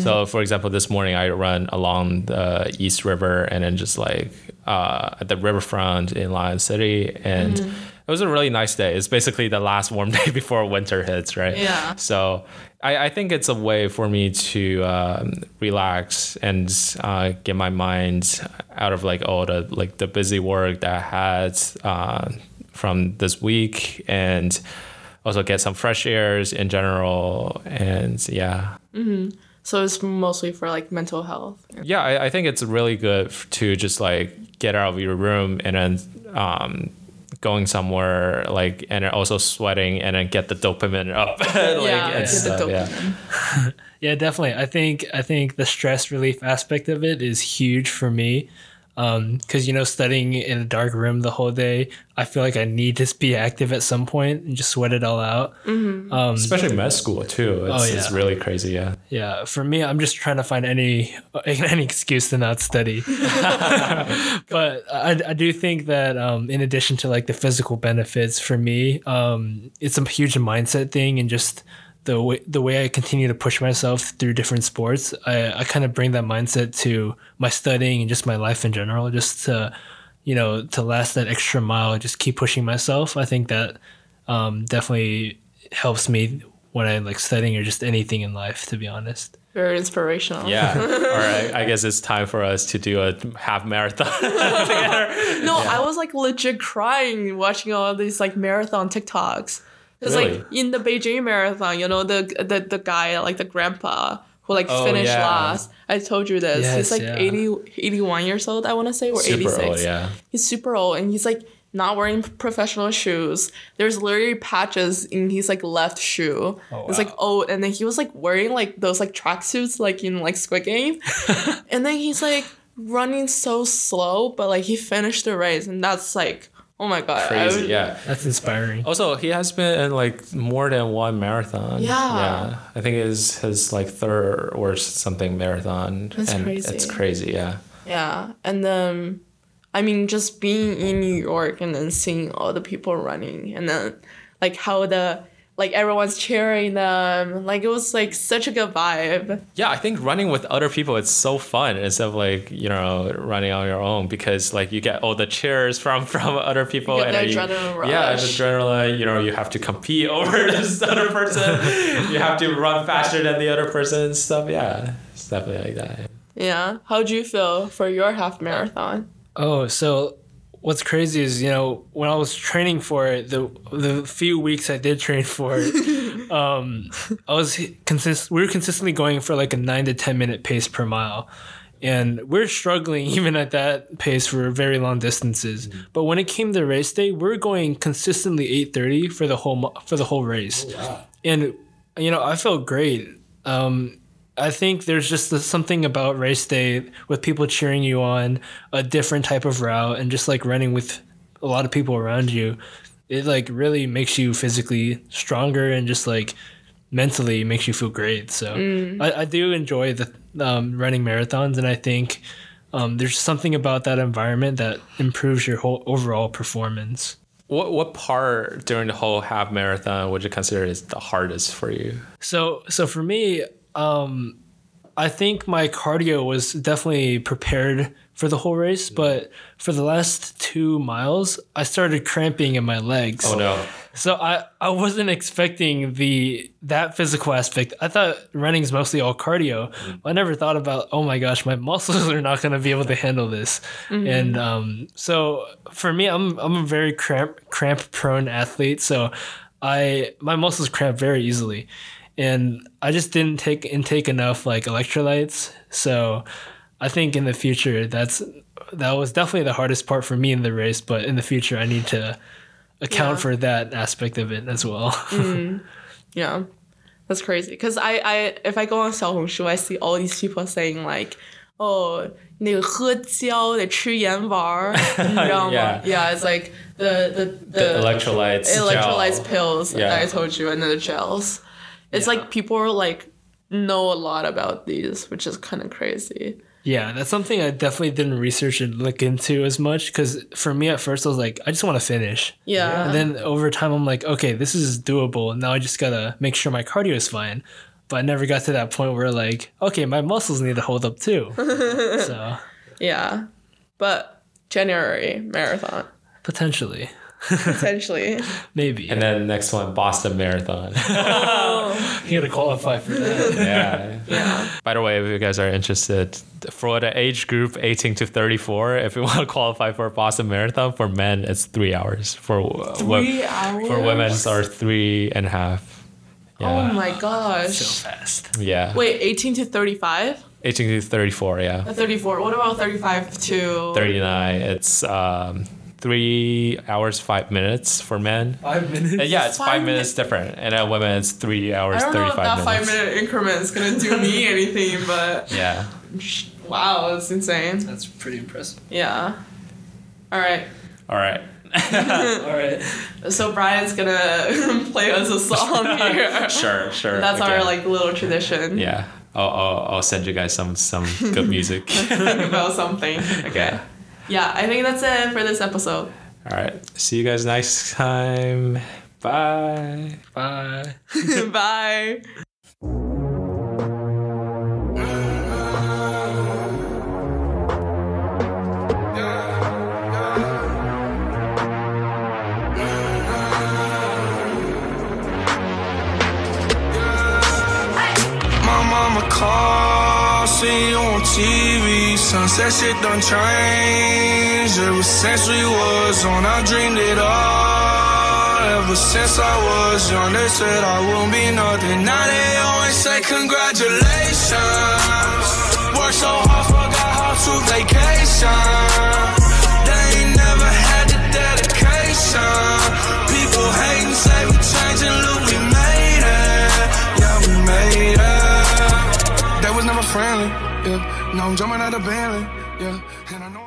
So, for example, this morning I run along the East River and then just like uh, at the riverfront in Lion City. And it was a really nice day. It's basically the last warm day before winter hits, right? Yeah. So I, I think it's a way for me to um, relax and uh, get my mind out of like all the like the busy work that I had uh, from this week and also get some fresh airs in general and yeah So it's mostly for like mental health. yeah I, I think it's really good to just like get out of your room and then um, going somewhere like and then also sweating and then get the dopamine up like, yeah, and get the stuff, yeah. Yeah, definitely. I think I think the stress relief aspect of it is huge for me. Because you know, studying in a dark room the whole day, I feel like I need to be active at some point and just sweat it all out. especially med school too. It's, Oh, it's really crazy. Yeah. Yeah, for me, I'm just trying to find any any excuse to not study. but I, I do think that um, in addition to like the physical benefits for me, um, it's a huge mindset thing and just the way the way I continue to push myself through different sports. I, I kind of bring that mindset to my studying and just my life in general, just to you know to last that extra mile, just keep pushing myself. I think that um, definitely helps me when I like studying or just anything in life. To be honest. Very inspirational. Yeah. All right. I guess it's time for us to do a half marathon together. No, I was like legit crying watching all these like marathon TikToks. It's Really? like in the Beijing marathon, you know, the the the guy like the grandpa who like Oh, finished yeah. last. I told you this. Yes, he's like yeah. 80, 81 years old, I want to say, or eighty Super six. old. Yeah. He's super old, and he's like not wearing professional shoes. There's literally patches in his like left shoe. Oh, it's like oh, and then he was like wearing like those like tracksuits like in like Squid Game, and then he's like running so slow, but like he finished the race, and that's like oh my god, Crazy. was- Yeah. That's inspiring. Also, he has been in like more than one marathon. Yeah. Yeah. I think it's his like third or something marathon. That's and crazy. It's crazy. Yeah. Yeah, and then I mean, just being in New York and then seeing all the people running, and then like how the like everyone's cheering them, like it was like such a good vibe. Yeah, I think running with other people it's so fun instead of like you know running on your own because like you get all the cheers from from other people You get and the then adrenaline yeah, the adrenaline. You know, you have to compete over this other person. you have to run faster than the other person and stuff. Yeah, it's definitely like that. Yeah, how do you feel for your half marathon? Oh, so what's crazy is you know when I was training for it, the the few weeks I did train for it, um, I was consist. We were consistently going for like a nine to ten minute pace per mile, and we're struggling even at that pace for very long distances. But when it came to race day, we're going consistently eight thirty for the whole for the whole race, and you know I felt great. Um, I think there's just this- something about race day with people cheering you on, a different type of route, and just like running with a lot of people around you. It like really makes you physically stronger and just like mentally makes you feel great. So I, I do enjoy the um, running marathons, and I think um, there's something about that environment that improves your whole overall performance. what what part during the whole half marathon would you consider is the hardest for you? So so for me, um, I think my cardio was definitely prepared for the whole race, but for the last two miles, I started cramping in my legs. Oh no. So I, I wasn't expecting the that physical aspect. I thought running is mostly all cardio. I never thought about oh my gosh, my muscles are not going to be able to handle this. And um, so for me, I'm I'm a very cramp cramp prone athlete. So I my muscles cramp very easily, and I just didn't take intake enough like electrolytes. So I think in the future that's that was definitely the hardest part for me in the race. But in the future, I need to account Yeah. for that aspect of it as well. Yeah, that's crazy. Cause I, I if I go on 小红书, I see all these people saying like, oh, 那个喝胶得吃盐丸儿，你知道吗 Yeah. yeah, it's like the the the, The electrolytes. electrolytes gel. pills Yeah. that I told you, and then the gels. It's like people are like know a lot about these, which is kind of crazy. yeah, that's something I definitely didn't research and look into as much because for me at first I was like, I just want to finish. Yeah. And then over time I'm like, okay, this is doable. Now I just gotta make sure my cardio is fine. But I never got to that point where like, okay, my muscles need to hold up too. so Yeah, but January marathon potentially, potentially. maybe. And then next one, Boston Marathon. you gotta qualify for that. yeah. Yeah. By the way, if you guys are interested, for the age group 18 to 34, if you want to qualify for a Boston Marathon, for men, it's three hours. For wo- Three hours. For women, are three and a half. Oh my gosh. so fast. yeah. Wait, 18 to 35? 18 to 34, yeah. Uh, 34. What about 35 to 39, it's um, three hours, five minutes for men. Five minutes. Uh, yeah, it's five, Five minutes different. And then women, it's three hours, I don't know if 35 that minutes. five minute increment is gonna do me anything, but Yeah. wow, that's insane. That's pretty impressive. Yeah. All right. All right. All right. So Bryan's gonna play us a song here. Sure, sure. That's our like little tradition. Yeah. I'll, I'll, I'll send you guys some some good music. Think about something. Okay. Yeah. Yeah, I think that's it for this episode. All right. See you guys next time. Bye. Bye. Bye. Sunset shit done changed. Ever since we was on, I dreamed it all. Ever since I was young, they said I won't be nothing. Now they always say congratulations. Worked so hard, forgot how to vacation. They ain't never had the dedication. People hating, say we changing, look, we made it. Yeah, we made it. That was never friendly. Yeah, now I'm jumping out of Bentley. Yeah, and I know.